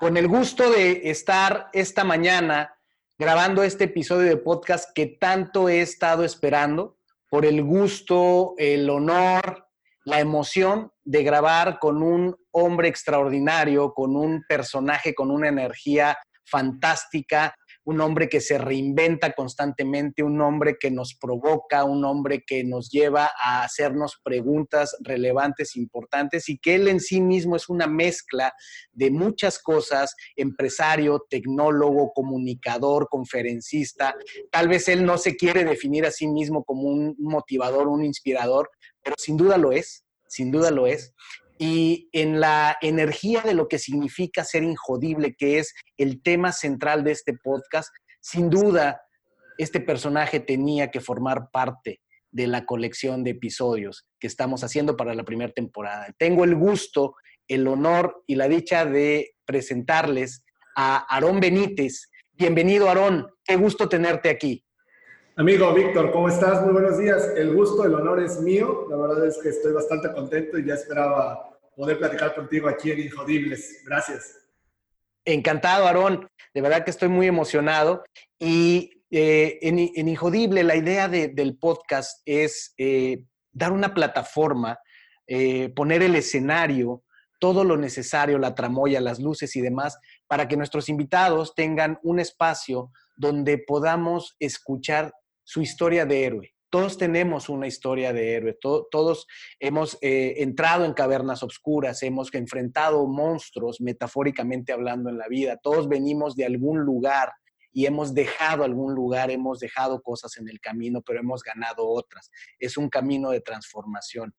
Con el gusto de estar esta mañana grabando este episodio de podcast que tanto he estado esperando, por el gusto, el honor, la emoción de grabar con un hombre extraordinario, con un personaje con una energía fantástica, un hombre que se reinventa constantemente, un hombre que nos provoca, un hombre que nos lleva a hacernos preguntas relevantes, importantes y que él en sí mismo es una mezcla de muchas cosas, empresario, tecnólogo, comunicador, conferencista. Tal vez él no se quiere definir a sí mismo como un motivador, un inspirador, pero sin duda lo es, sin duda lo es y en la energía de lo que significa ser injodible, que es el tema central de este podcast, sin duda este personaje tenía que formar parte de la colección de episodios que estamos haciendo para la primera temporada. Tengo el gusto, el honor y la dicha de presentarles a Aarón Benítez. Bienvenido, Aarón. Qué gusto tenerte aquí. Amigo Víctor, ¿cómo estás? Muy buenos días. El gusto, el honor es mío. La verdad es que estoy bastante contento y ya esperaba poder platicar contigo aquí en Injodibles. Gracias. Encantado, Aarón. De verdad que estoy muy emocionado. Y eh, en, en, Injodible, la idea del podcast es eh, dar una plataforma, eh, poner el escenario, todo lo necesario, la tramoya, las luces y demás, para que nuestros invitados tengan un espacio donde podamos escuchar su historia de héroe, todos tenemos una historia de héroe, todos hemos eh, entrado en cavernas oscuras, hemos enfrentado monstruos, metafóricamente hablando, en la vida, todos venimos de algún lugar y hemos dejado algún lugar, hemos dejado cosas en el camino, pero hemos ganado otras. Es un camino de transformación.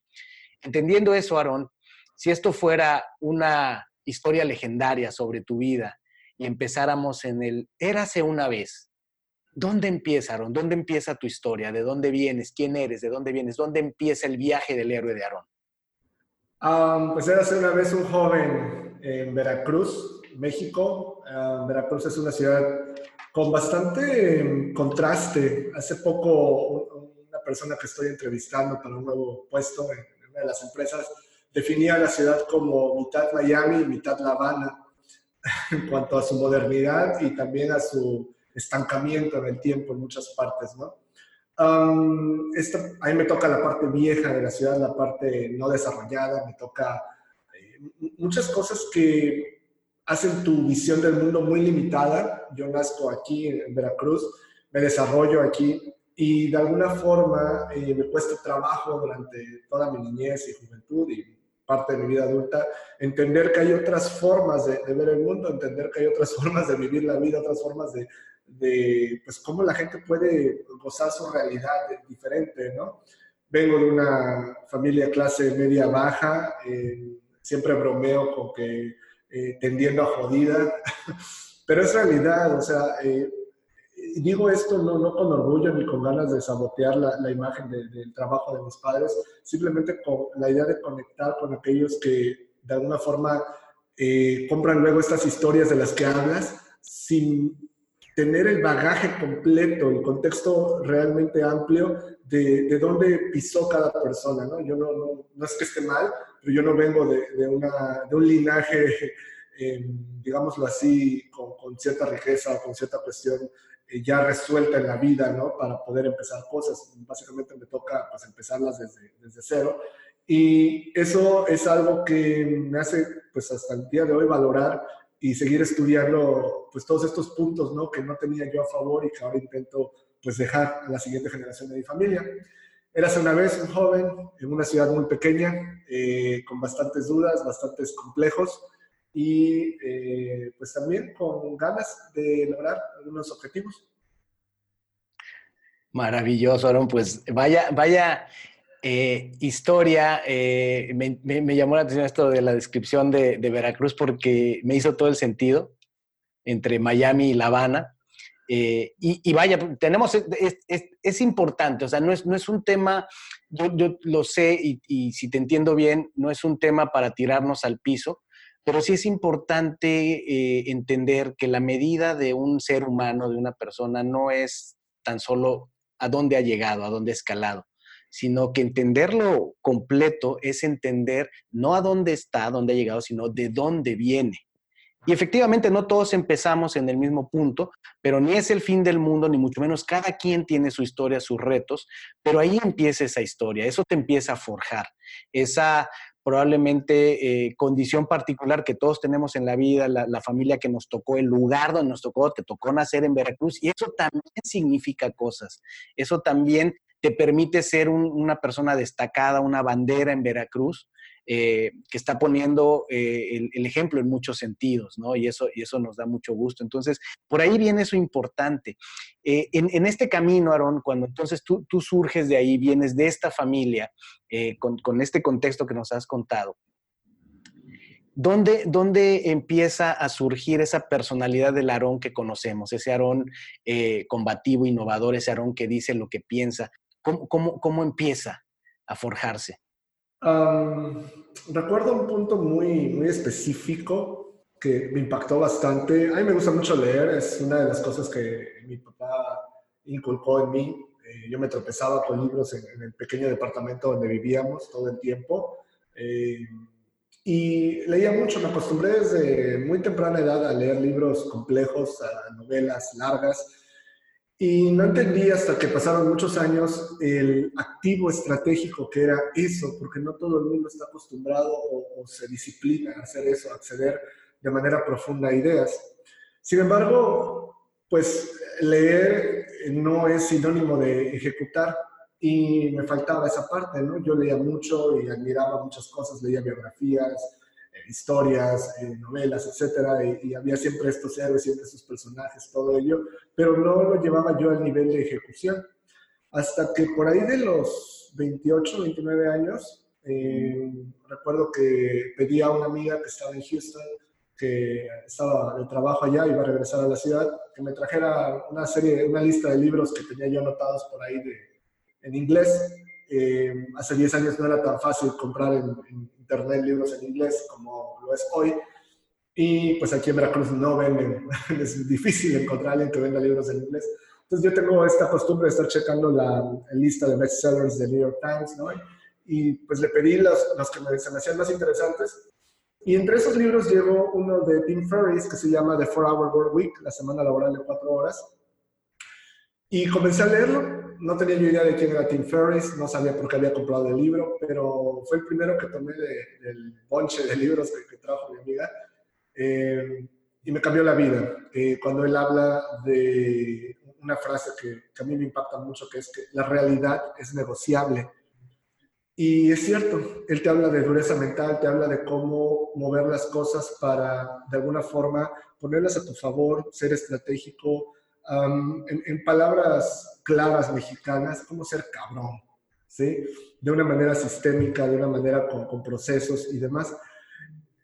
Entendiendo eso, Aarón, si esto fuera una historia legendaria sobre tu vida y empezáramos en el érase una vez, ¿Dónde empieza, Aarón? ¿Dónde empieza tu historia? ¿De dónde vienes? ¿Quién eres? ¿De dónde vienes? ¿Dónde empieza el viaje del héroe de Aarón? pues era hace una vez un joven en Veracruz, México. Veracruz es una ciudad con bastante em, contraste. Hace poco una persona que estoy entrevistando para un nuevo puesto en una de las empresas definía la ciudad como mitad Miami y mitad La Habana en cuanto a su modernidad y también a su estancamiento en el tiempo en muchas partes, ¿no? Um, a mí me toca la parte vieja de la ciudad, la parte no desarrollada, me toca eh, muchas cosas que hacen tu visión del mundo muy limitada. Yo nazco aquí en Veracruz, me desarrollo aquí y de alguna forma eh, me cuesta trabajo durante toda mi niñez y juventud y parte de mi vida adulta, entender que hay otras formas de, de, ver el mundo, entender que hay otras formas de vivir la vida, otras formas de, de pues, cómo la gente puede gozar su realidad diferente, ¿no? Vengo de una familia clase media baja, eh, siempre bromeo con que eh, tendiendo a jodida, pero es realidad, o sea, eh, digo esto no, no, con orgullo ni con ganas de sabotear la, la imagen del trabajo de mis padres, simplemente con la idea de conectar con aquellos que de alguna forma compran luego estas historias de las que hablas sin tener el bagaje completo, el contexto realmente amplio de, de dónde pisó cada persona, ¿no? Yo no, no, no, es que esté mal, pero yo no vengo de, de, una, de un linaje, eh, digámoslo así, con, con, cierta riqueza o con cierta cuestión eh, ya resuelta en la vida, ¿no? Para poder empezar cosas. Básicamente me toca pues, empezarlas desde, desde cero. Y eso es algo que me hace, pues hasta el día de hoy, valorar y seguir estudiando pues todos estos puntos ¿no? que no tenía yo a favor y que ahora intento pues dejar a la siguiente generación de mi familia. Érase una vez un joven en una ciudad muy pequeña, eh, con bastantes dudas, bastantes complejos y eh, pues también con ganas de lograr algunos objetivos. Maravilloso, Aaron. Pues vaya, vaya eh, historia, eh, me, llamó la atención esto de la descripción de, Veracruz porque me hizo todo el sentido. entre Miami y La Habana. Eh, y, vaya, tenemos, es, importante, o sea, no es, no es un tema, yo, lo sé y, si te entiendo bien, no es un tema para tirarnos al piso, pero sí es importante entender que la medida de un ser humano, de una persona, no es tan solo a dónde ha llegado, a dónde ha escalado, sino que entenderlo completo es entender no a dónde está, a dónde ha llegado, sino de dónde viene. Y efectivamente no todos empezamos en el mismo punto, pero ni es el fin del mundo, ni mucho menos. Cada quien tiene su historia, sus retos, pero ahí empieza esa historia, eso te empieza a forjar, esa probablemente eh, condición particular que todos tenemos en la vida, la, familia que nos tocó, el lugar donde nos tocó, te tocó nacer en Veracruz, y eso también significa cosas, eso también te permite ser una persona destacada, una bandera en Veracruz, eh, que está poniendo eh, el, ejemplo en muchos sentidos, ¿no? Y eso, y eso nos da mucho gusto. Entonces, por ahí viene eso importante. Eh, en, este camino, Aarón, cuando entonces tú, surges de ahí, vienes de esta familia, con, este contexto que nos has contado, ¿Dónde, ¿Dónde, empieza a surgir esa personalidad del Aarón que conocemos? Ese Aarón combativo, innovador, ese Aarón que dice lo que piensa. ¿Cómo, cómo, cómo empieza a forjarse? recuerdo un punto muy, muy específico que me impactó bastante. A mí me gusta mucho leer, es una de las cosas que mi papá inculcó en mí. Eh, yo me tropezaba con libros en, el pequeño departamento donde vivíamos todo el tiempo. Eh, y leía mucho, me acostumbré desde muy temprana edad a leer libros complejos, a novelas largas. Y no entendí hasta que pasaron muchos años el activo estratégico que era eso, porque no todo el mundo está acostumbrado o, se disciplina a hacer eso, a acceder de manera profunda a ideas. Sin embargo, pues leer no es sinónimo de ejecutar y me faltaba esa parte, ¿no? Yo leía mucho y admiraba muchas cosas, leía biografías, historias, novelas, etcétera, y, había siempre estos héroes, siempre estos personajes, todo ello, pero no lo llevaba yo al nivel de ejecución. Hasta que por ahí de los 28, 29 años, eh, recuerdo que pedí a una amiga que estaba en Houston, que estaba de trabajo allá, iba a regresar a la ciudad, que me trajera una serie, una lista de libros que tenía yo anotados por ahí de, en inglés. Eh, hace 10 años no era tan fácil comprar en, en internet libros en inglés como lo es hoy. Y pues aquí en Veracruz no venden, es difícil encontrar a alguien que venda libros en inglés. Entonces yo tengo esta costumbre de estar checando la, lista de bestsellers de New York Times, ¿no? Y pues le pedí los, los que me, se me hacían más interesantes. Y entre esos libros llegó uno de Tim Ferriss que se llama The Four Hour Work Week, la semana laboral de cuatro horas. Y comencé a leerlo no tenía ni idea de quién era Tim Ferriss, no sabía por qué había comprado el libro, pero fue el primero que tomé del ponche de libros que, trajo mi amiga eh, y me cambió la vida. Eh, cuando él habla de una frase que, que, a mí me impacta mucho, que es que la realidad es negociable. Y es cierto, él te habla de dureza mental, te habla de cómo mover las cosas para, de alguna forma, ponerlas a tu favor, ser estratégico, en, palabras claras mexicanas, como ser cabrón, ¿sí? De una manera sistémica, de una manera con, procesos y demás.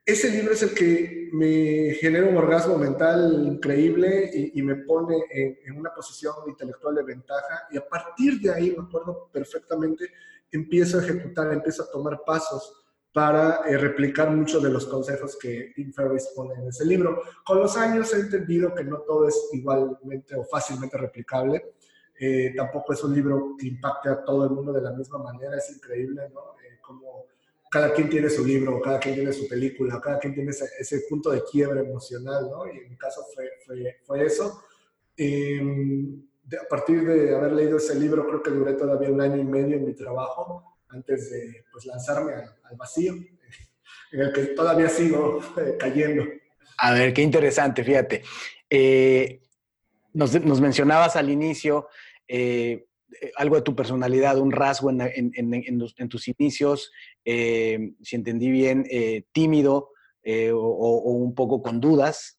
Ese libro es el que me genera un orgasmo mental increíble y, me pone en, en, una posición intelectual de ventaja y a partir de ahí, me acuerdo perfectamente, empiezo a ejecutar, empiezo a tomar pasos para eh, replicar muchos de los consejos que Tim Ferriss pone en ese libro. Con los años he entendido que no todo es igualmente o fácilmente replicable. Eh, tampoco es un libro que impacte a todo el mundo de la misma manera. Es increíble, ¿no? Eh, como cada quien tiene su libro, cada quien tiene su película, cada quien tiene ese, punto de quiebre emocional, ¿no? Y en mi caso fue, eso. Em, a partir de haber leído ese libro, creo que duré todavía un año y medio en mi trabajo antes de pues, lanzarme al, vacío, en el que todavía sigo eh, cayendo. A ver, qué interesante, fíjate. Eh, nos, mencionabas al inicio eh, algo de tu personalidad, un rasgo en, en, tus inicios, si entendí bien, tímido o, un poco con dudas,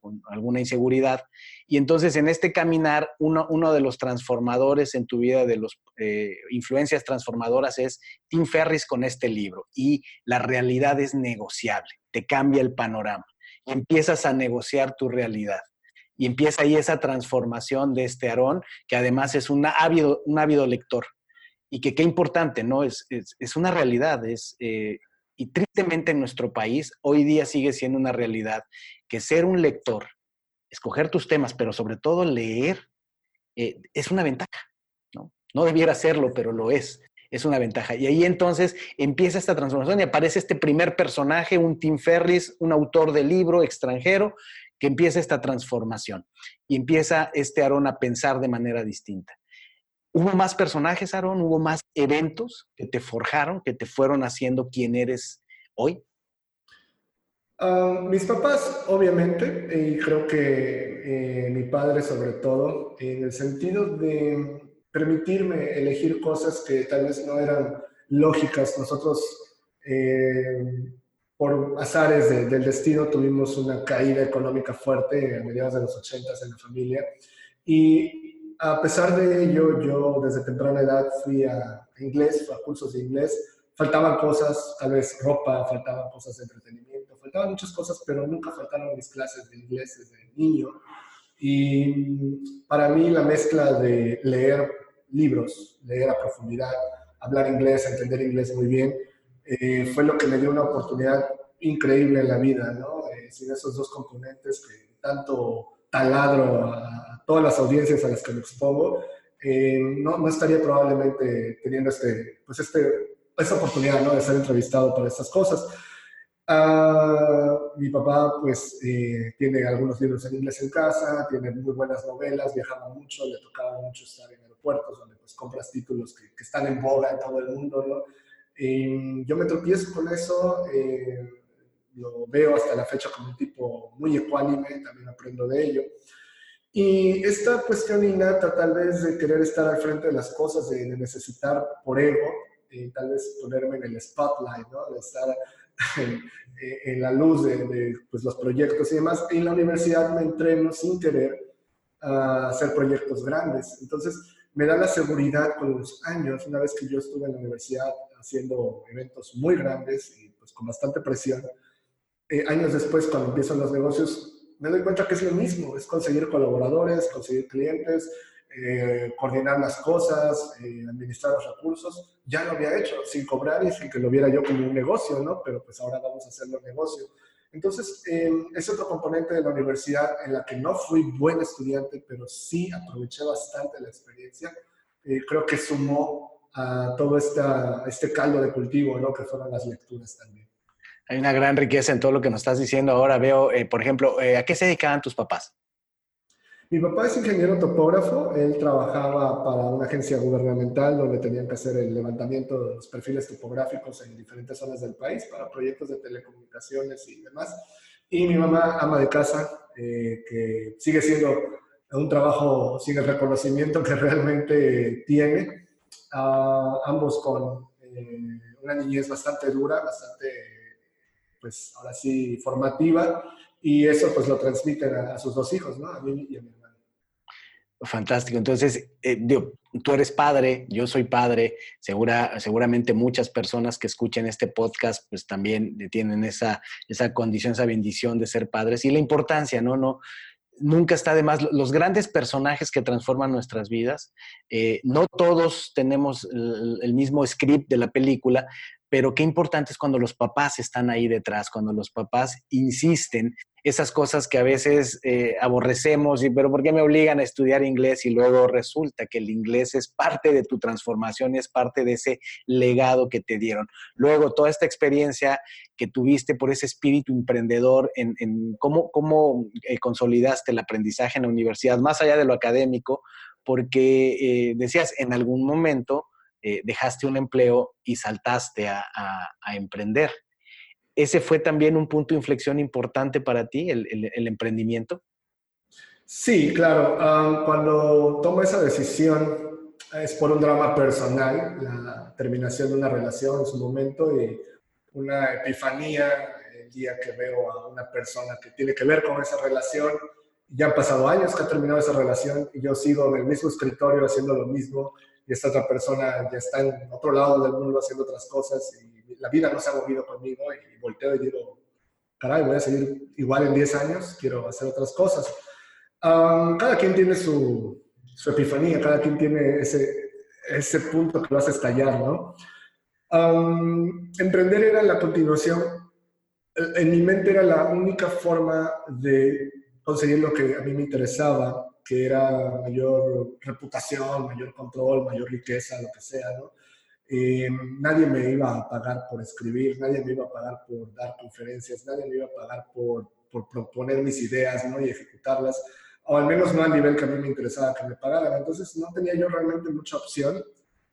con alguna inseguridad. Y entonces en este caminar, uno, uno de los transformadores en tu vida, de las eh, influencias transformadoras es Tim Ferris con este libro. Y la realidad es negociable, te cambia el panorama. empiezas a negociar tu realidad. Y empieza ahí esa transformación de este Aarón, que además es un ávido, un ávido lector. Y que qué importante, ¿no? Es, es, una realidad, es, eh, y tristemente en nuestro país hoy día sigue siendo una realidad que ser un lector, escoger tus temas, pero sobre todo leer, eh, es una ventaja, ¿no? No debiera serlo, pero lo es. Es una ventaja. Y ahí entonces empieza esta transformación y aparece este primer personaje, un Tim Ferris, un autor de libro extranjero, que empieza esta transformación y empieza este Aarón a pensar de manera distinta. ¿Hubo más personajes, Aarón? ¿Hubo más eventos que te forjaron, que te fueron haciendo quien eres hoy? Ah, mis papás, obviamente, y creo que eh, mi padre sobre todo, en el sentido de permitirme elegir cosas que tal vez no eran lógicas. Nosotros, eh, por azares del destino, tuvimos una caída económica fuerte a mediados de los 80 en la familia. Y a pesar de ello, yo desde temprana edad fui a inglés, a cursos de inglés. Faltaban cosas, tal vez ropa, faltaban cosas de entretenimiento, faltaban muchas cosas, pero nunca faltaron mis clases de inglés desde niño. Y para mí la mezcla de leer libros, leer a profundidad, hablar inglés, entender inglés muy bien, eh, fue lo que me dio una oportunidad increíble en la vida, ¿no? Eh, sin esos dos componentes que tanto taladro a, todas las audiencias a las que me expongo, eh, no, no, estaría probablemente teniendo este, pues este, esta oportunidad ¿no? de ser entrevistado para estas cosas. Uh, mi papá pues eh, tiene algunos libros en inglés en casa, tiene muy buenas novelas, viajaba mucho, le tocaba mucho estar en aeropuertos donde pues compras títulos que, que están en boga en todo el mundo, ¿no? Yo me tropiezo con eso, eh, lo veo hasta la fecha como un tipo muy ecuánime, también aprendo de ello. Y esta cuestión innata tal vez de querer estar al frente de las cosas, de, de necesitar por ego, y tal vez ponerme en el spotlight, ¿no? De estar en, la luz de, pues, los proyectos y demás. En la universidad me entreno sin querer a hacer proyectos grandes. Entonces, me da la seguridad con los años, una vez que yo estuve en la universidad haciendo eventos muy grandes y pues con bastante presión, eh, años después, cuando empiezan los negocios, me doy cuenta que es lo mismo, es conseguir colaboradores, conseguir clientes, eh, coordinar las cosas, eh, administrar los recursos, ya lo había hecho sin cobrar y sin que lo viera yo como un negocio, ¿no? Pero pues ahora vamos a hacerlo negocio. Entonces, eh, es otro componente de la universidad en la que no fui buen estudiante, pero sí aproveché bastante la experiencia. creo que sumó a todo esta, este caldo de cultivo, ¿no? Que fueron las lecturas también. Hay una gran riqueza en todo lo que nos estás diciendo. Ahora veo, por ejemplo, ¿a qué se dedicaban tus papás? Mi papá es ingeniero topógrafo, él trabajaba para una agencia gubernamental donde tenían que hacer el levantamiento de los perfiles topográficos en diferentes zonas del país para proyectos de telecomunicaciones y demás. Y mi mamá, ama de casa, eh, que sigue siendo un trabajo sin el reconocimiento que realmente tiene, ambos con eh, una niñez bastante dura, bastante, pues ahora sí, formativa, y eso pues lo transmiten a, sus dos hijos, ¿no? A mí y a mi hermano. Fantástico. Entonces, eh, tú eres padre, yo soy padre, segura, seguramente muchas personas que escuchen este podcast pues también tienen esa, esa condición, esa bendición de ser padres y la importancia, ¿no? no nunca está de más. Los grandes personajes que transforman nuestras vidas, eh, no todos tenemos el, mismo script de la película, pero qué importante es cuando los papás están ahí detrás, cuando los papás insisten esas cosas que a veces eh, aborrecemos, y, pero ¿por qué me obligan a estudiar inglés? Y luego resulta que el inglés es parte de tu transformación, es parte de ese legado que te dieron. Luego, toda esta experiencia que tuviste por ese espíritu emprendedor, en, cómo, cómo eh, consolidaste el aprendizaje en la universidad, más allá de lo académico, porque eh, decías, en algún momento eh, dejaste un empleo y saltaste a, emprender. ¿Ese fue también un punto de inflexión importante para ti, el, emprendimiento? Sí, claro. cuando tomo esa decisión es por un drama personal, la terminación de una relación en su momento y una epifanía el día que veo a una persona que tiene que ver con esa relación. Ya han pasado años que ha terminado esa relación y yo sigo en el mismo escritorio haciendo lo mismo esta otra persona ya está en otro lado del mundo haciendo otras cosas y la vida no se ha movido conmigo y volteo y digo, caray, voy a seguir igual en 10 años, quiero hacer otras cosas. cada quien tiene su, su, epifanía, cada quien tiene ese, ese punto que vas a estallar, ¿no? emprender era la continuación, en mi mente era la única forma de conseguir lo que a mí me interesaba, que era mayor reputación, mayor control, mayor riqueza, lo que sea, ¿no? Eh, nadie me iba a pagar por escribir, nadie me iba a pagar por dar conferencias, nadie me iba a pagar por, por proponer mis ideas ¿no? y ejecutarlas, o al menos no al nivel que a mí me interesaba que me pagaran. Entonces no tenía yo realmente mucha opción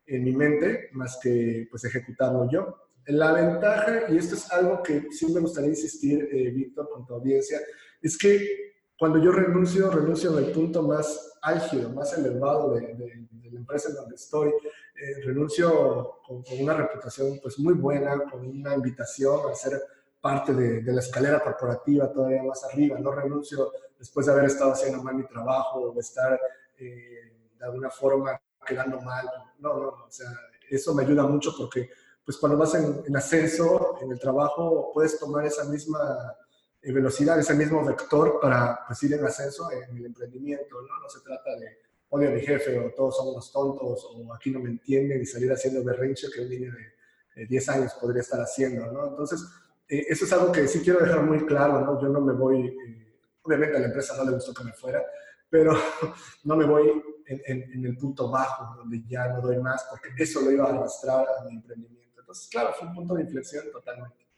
en mi mente más que pues ejecutarlo yo. La ventaja, y esto es algo que sí me gustaría insistir, eh, Víctor, con tu audiencia, es que cuando yo renuncio, renuncio en el punto más álgido, más elevado de, de, la empresa en donde estoy. Eh, renuncio con, una reputación pues muy buena, con una invitación a ser parte de, de, la escalera corporativa todavía más arriba. No renuncio después de haber estado haciendo mal mi trabajo o de estar eh, de alguna forma quedando mal. No, no, o sea, eso me ayuda mucho porque pues cuando vas en, en ascenso en el trabajo puedes tomar esa misma velocidad, ese mismo vector para pues, ir en ascenso en el emprendimiento, ¿no? No se trata de odio a mi jefe o todos somos tontos o aquí no me entienden y salir haciendo berrinche que un niño de, 10 años podría estar haciendo, ¿no? Entonces, eh, eso es algo que sí quiero dejar muy claro, ¿no? Yo no me voy, eh, obviamente a la empresa no le gustó que me fuera, pero no me voy en, en, el punto bajo, donde ya no doy más, porque eso lo iba a arrastrar a mi emprendimiento. Entonces, claro, fue un punto de inflexión totalmente.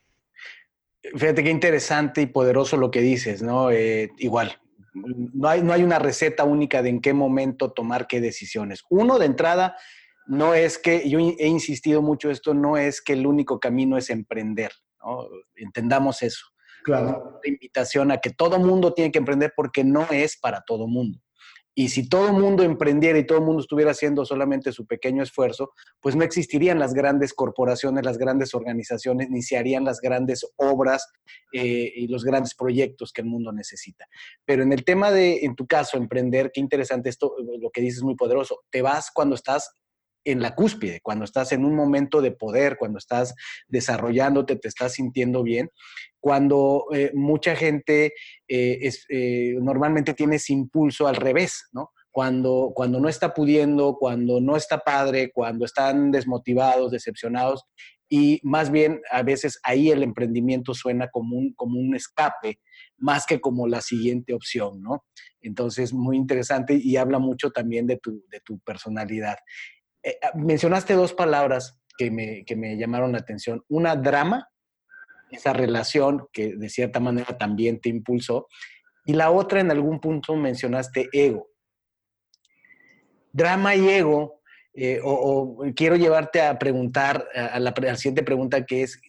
Fíjate qué interesante y poderoso lo que dices, ¿no? Eh, igual, no hay, no hay una receta única de en qué momento tomar qué decisiones. Uno, de entrada, no es que, yo he insistido mucho esto, no es que el único camino es emprender, ¿no? Entendamos eso. Claro. La invitación a que todo mundo tiene que emprender porque no es para todo mundo. Y si todo el mundo emprendiera y todo el mundo estuviera haciendo solamente su pequeño esfuerzo, pues no existirían las grandes corporaciones, las grandes organizaciones, ni se harían las grandes obras eh, y los grandes proyectos que el mundo necesita. Pero en el tema de, en tu caso, emprender, qué interesante esto, lo que dices es muy poderoso. Te vas cuando estás en la cúspide, cuando estás en un momento de poder, cuando estás desarrollándote, te estás sintiendo bien, cuando eh, mucha gente eh, es, eh, normalmente tiene ese impulso al revés, ¿no? Cuando, cuando no está pudiendo, cuando no está padre, cuando están desmotivados, decepcionados, y más bien a veces ahí el emprendimiento suena como un, como un escape, más que como la siguiente opción, ¿no? Entonces, muy interesante y habla mucho también de tu, de tu personalidad. Eh, ah, mencionaste dos palabras que me, que me llamaron la atención. Una, drama, esa relación que de cierta manera también te impulsó. Y la otra, en algún punto mencionaste ego. Drama y ego, eh, o, quiero llevarte a preguntar, a la, a la, siguiente pregunta que es,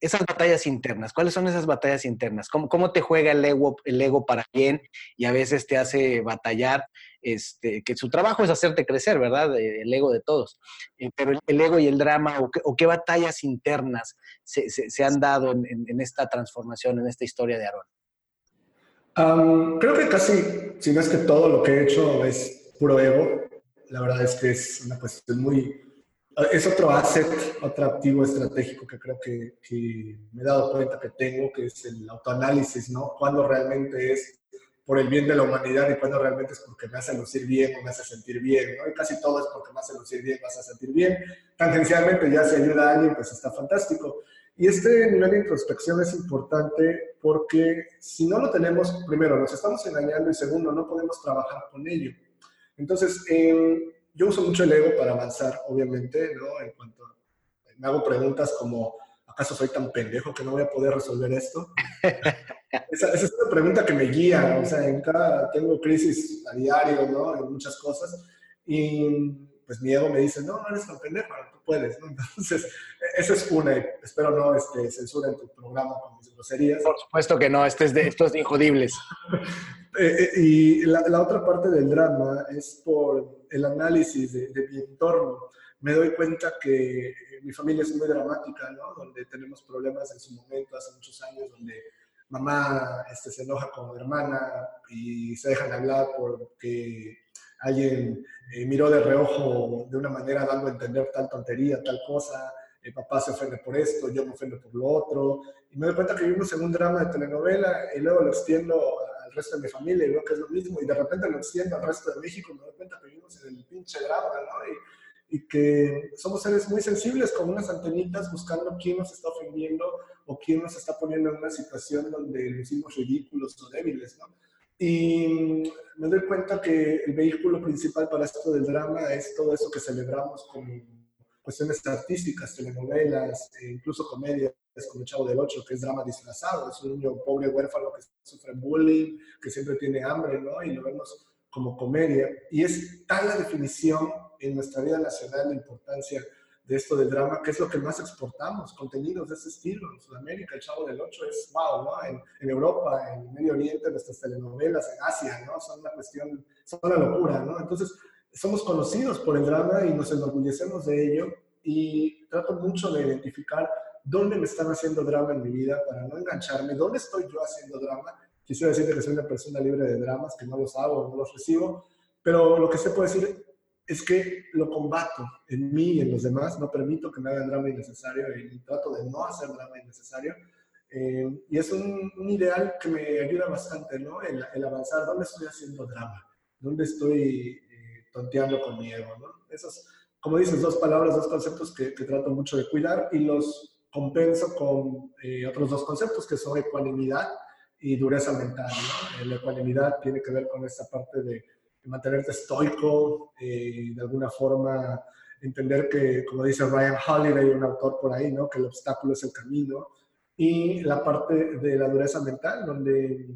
esas batallas internas, ¿cuáles son esas batallas internas? ¿Cómo, cómo te juega el ego, el ego para bien y a veces te hace batallar? Este, que su trabajo es hacerte crecer, ¿verdad? El ego de todos. Eh, pero el ego y el drama, o, qué, batallas internas se, han dado en, esta transformación, en esta historia de Aarón. creo que casi, si no es que todo lo que he hecho es puro ego. La verdad es que es una cuestión muy... Es otro asset, otro activo estratégico que creo que, que me he dado cuenta que tengo, que es el autoanálisis, ¿no? Cuando realmente es por el bien de la humanidad y cuando realmente es porque me hace lucir bien o me hace sentir bien, ¿no? Y casi todo es porque me hace lucir bien, me hace sentir bien. Tangencialmente ya si ayuda a alguien, pues está fantástico. Y este nivel de introspección es importante porque si no lo tenemos, primero, nos estamos engañando y segundo, no podemos trabajar con ello. Entonces, eh, yo uso mucho el ego para avanzar, obviamente, ¿no? En cuanto me hago preguntas como, ¿acaso soy tan pendejo que no voy a poder resolver esto? esa, es una pregunta que me guía, o sea, en cada, tengo crisis a diario, ¿no? En muchas cosas, y pues mi ego me dice, no, no eres tan pendejo, tú puedes, ¿no? Entonces, esa es una, espero no este, en tu programa con mis groserías. Por supuesto que no, este es de, estos de injodibles. Eh, eh, y la, la, otra parte del drama es por el análisis de, de mi entorno. Me doy cuenta que mi familia es muy dramática, ¿no? Donde tenemos problemas en su momento, hace muchos años, donde mamá este, se enoja con hermana y se dejan hablar porque alguien eh, miró de reojo de una manera dando a entender tal tontería, tal cosa. el papá se ofende por esto, yo me ofendo por lo otro, y me doy cuenta que vivimos en un drama de telenovela y luego lo extiendo al resto de mi familia y veo que es lo mismo, y de repente lo extiendo al resto de México y me doy cuenta que vivimos en el pinche drama, ¿no? Y que somos seres muy sensibles con unas antenitas buscando quién nos está ofendiendo o quién nos está poniendo en una situación donde nos hicimos ridículos o débiles, ¿no? Y me doy cuenta que el vehículo principal para esto del drama es todo eso que celebramos como cuestiones artísticas, telenovelas, e incluso comedias como Chavo del Ocho, que es drama disfrazado, es un niño pobre huérfano que sufre bullying, que siempre tiene hambre, ¿no? Y lo vemos como comedia. Y es tal la definición en nuestra vida nacional la importancia de esto del drama, que es lo que más exportamos, contenidos de ese estilo. En Sudamérica, el Chavo del Ocho es wow, ¿no? En, en Europa, en Medio Oriente, nuestras telenovelas, en Asia, ¿no? Son una cuestión, son una locura, ¿no? Entonces, somos conocidos por el drama y nos enorgullecemos de ello y trato mucho de identificar dónde me están haciendo drama en mi vida para no engancharme, dónde estoy yo haciendo drama. Quisiera decirte que soy una persona libre de dramas, que no los hago, no los recibo, pero lo que se puede decir es que lo combato en mí y en los demás, no permito que me hagan drama innecesario y trato de no hacer drama innecesario. Eh, y es un, ideal que me ayuda bastante, ¿no? El, avanzar, ¿dónde estoy haciendo drama? ¿Dónde estoy eh, tonteando con mi ego, ¿no? Esas, como dices, dos palabras, dos conceptos que, que trato mucho de cuidar y los compenso con eh, otros dos conceptos que son ecuanimidad y dureza mental, ¿no? La ecuanimidad tiene que ver con esta parte de mantenerte estoico, eh, de alguna forma entender que, como dice Ryan Holiday, un autor por ahí, ¿no? que el obstáculo es el camino, y la parte de la dureza mental, donde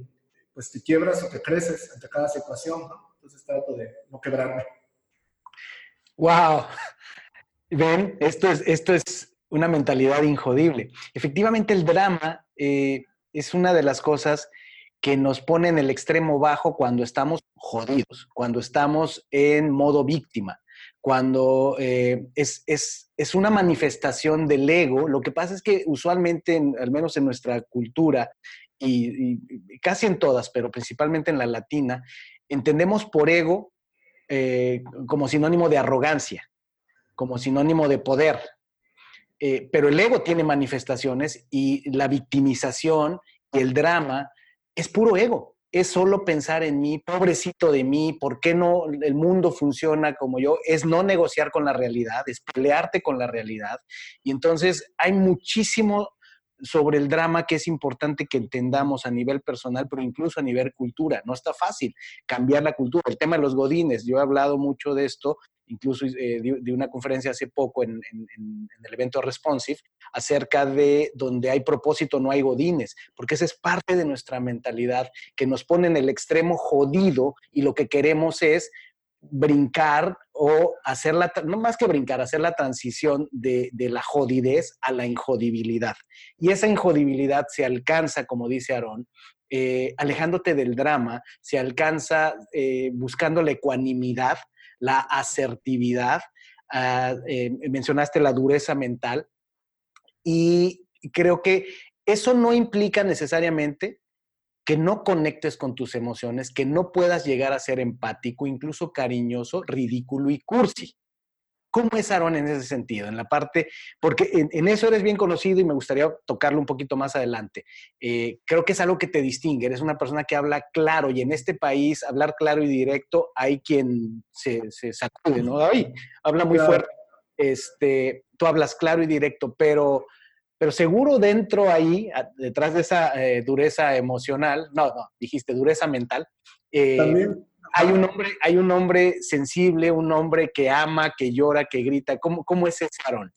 pues te quiebras o te creces ante cada situación, ¿no? Entonces trato de no quebrarme. ¡Wow! Ven, esto es, esto es una mentalidad injodible. Efectivamente, el drama eh, es una de las cosas que nos pone en el extremo bajo cuando estamos jodidos, cuando estamos en modo víctima, cuando eh, es, es, es, una manifestación del ego. Lo que pasa es que usualmente, en, al menos en nuestra cultura, y, y, casi en todas, pero principalmente en la latina, entendemos por ego eh, como sinónimo de arrogancia, como sinónimo de poder. Eh, pero el ego tiene manifestaciones y la victimización y el drama es puro ego, es solo pensar en mí, pobrecito de mí, ¿por qué no el mundo funciona como yo? Es no negociar con la realidad, es pelearte con la realidad. Y entonces hay muchísimo sobre el drama que es importante que entendamos a nivel personal, pero incluso a nivel cultura. No está fácil cambiar la cultura. El tema de los godines, yo he hablado mucho de esto incluso eh, de, una conferencia hace poco en, en, en, el evento Responsive, acerca de donde hay propósito, no hay godines, porque esa es parte de nuestra mentalidad que nos pone en el extremo jodido y lo que queremos es brincar o hacer la, no más que brincar, hacer la transición de, de, la jodidez a la injodibilidad. Y esa injodibilidad se alcanza, como dice Aarón, eh, alejándote del drama, se alcanza eh, buscando la ecuanimidad, la asertividad, uh, eh, mencionaste la dureza mental y creo que eso no implica necesariamente que no conectes con tus emociones, que no puedas llegar a ser empático, incluso cariñoso, ridículo y cursi. ¿Cómo es Aaron en ese sentido? En la parte, porque en, en, eso eres bien conocido y me gustaría tocarlo un poquito más adelante. Eh, creo que es algo que te distingue, eres una persona que habla claro y en este país hablar claro y directo hay quien se, se sacude, ¿no? Ay, habla muy fuerte. Este, tú hablas claro y directo, pero, pero seguro dentro ahí, detrás de esa eh, dureza emocional, no, no, dijiste dureza mental. Eh, También hay un hombre, hay un hombre sensible, un hombre que ama, que llora, que grita. ¿Cómo, cómo es ese varón?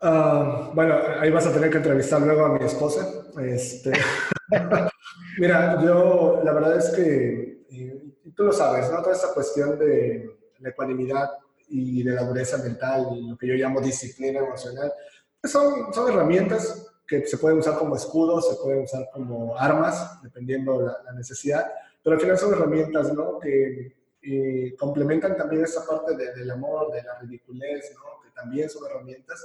Uh, bueno, ahí vas a tener que entrevistar luego a mi esposa. Este, mira, yo la verdad es que, y, tú lo sabes, ¿no? Toda esta cuestión de la ecuanimidad y de la dureza mental y lo que yo llamo disciplina emocional, son, son herramientas que se pueden usar como escudos, se pueden usar como armas, dependiendo la, la necesidad pero al final son herramientas, ¿no? Que eh, complementan también esa parte de, del amor, de la ridiculez, ¿no? Que también son herramientas.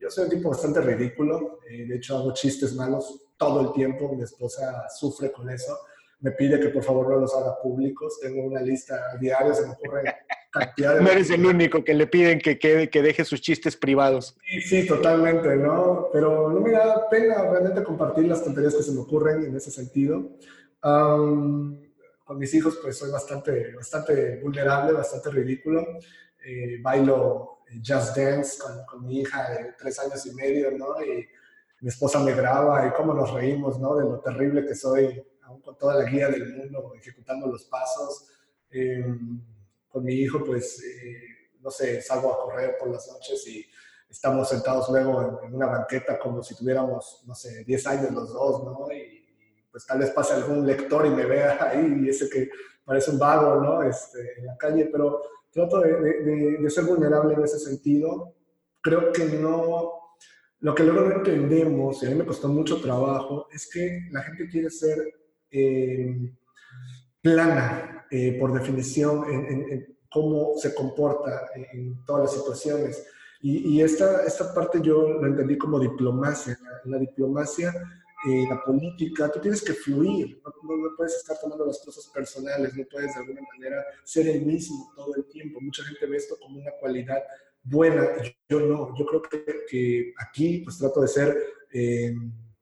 Yo soy un tipo bastante ridículo, eh, de hecho hago chistes malos todo el tiempo, mi esposa sufre con eso, me pide que por favor no los haga públicos, tengo una lista diaria, se me ocurren cantidad de... No eres el único que le piden que, que, que deje sus chistes privados. Sí, sí, totalmente, ¿no? Pero no me da pena realmente compartir las tonterías que se me ocurren en ese sentido. con mis hijos, pues soy bastante, bastante vulnerable, bastante ridículo. Eh, bailo Just Dance con, con, mi hija de tres años y medio, ¿no? Y mi esposa me graba y cómo nos reímos, ¿no? De lo terrible que soy, aún con toda la guía del mundo, ejecutando los pasos. Eh, con mi hijo, pues, eh, no sé, salgo a correr por las noches y estamos sentados luego en, una banqueta como si tuviéramos, no sé, 10 años los dos, ¿no? Y, pues tal vez pase algún lector y me vea ahí y ese que parece un vago, ¿no? Este, en la calle, pero trato de, de, de, ser vulnerable en ese sentido. Creo que no, lo que luego no entendemos, y a mí me costó mucho trabajo, es que la gente quiere ser eh, plana, por definición, en, cómo se comporta en, todas las situaciones. Y, esta, esta parte yo lo entendí como diplomacia. En la diplomacia eh, la política, tú tienes que fluir, no, no, puedes estar tomando las cosas personales, no puedes de alguna manera ser el mismo todo el tiempo. Mucha gente ve esto como una cualidad buena, yo no, yo creo que, aquí pues trato de ser eh,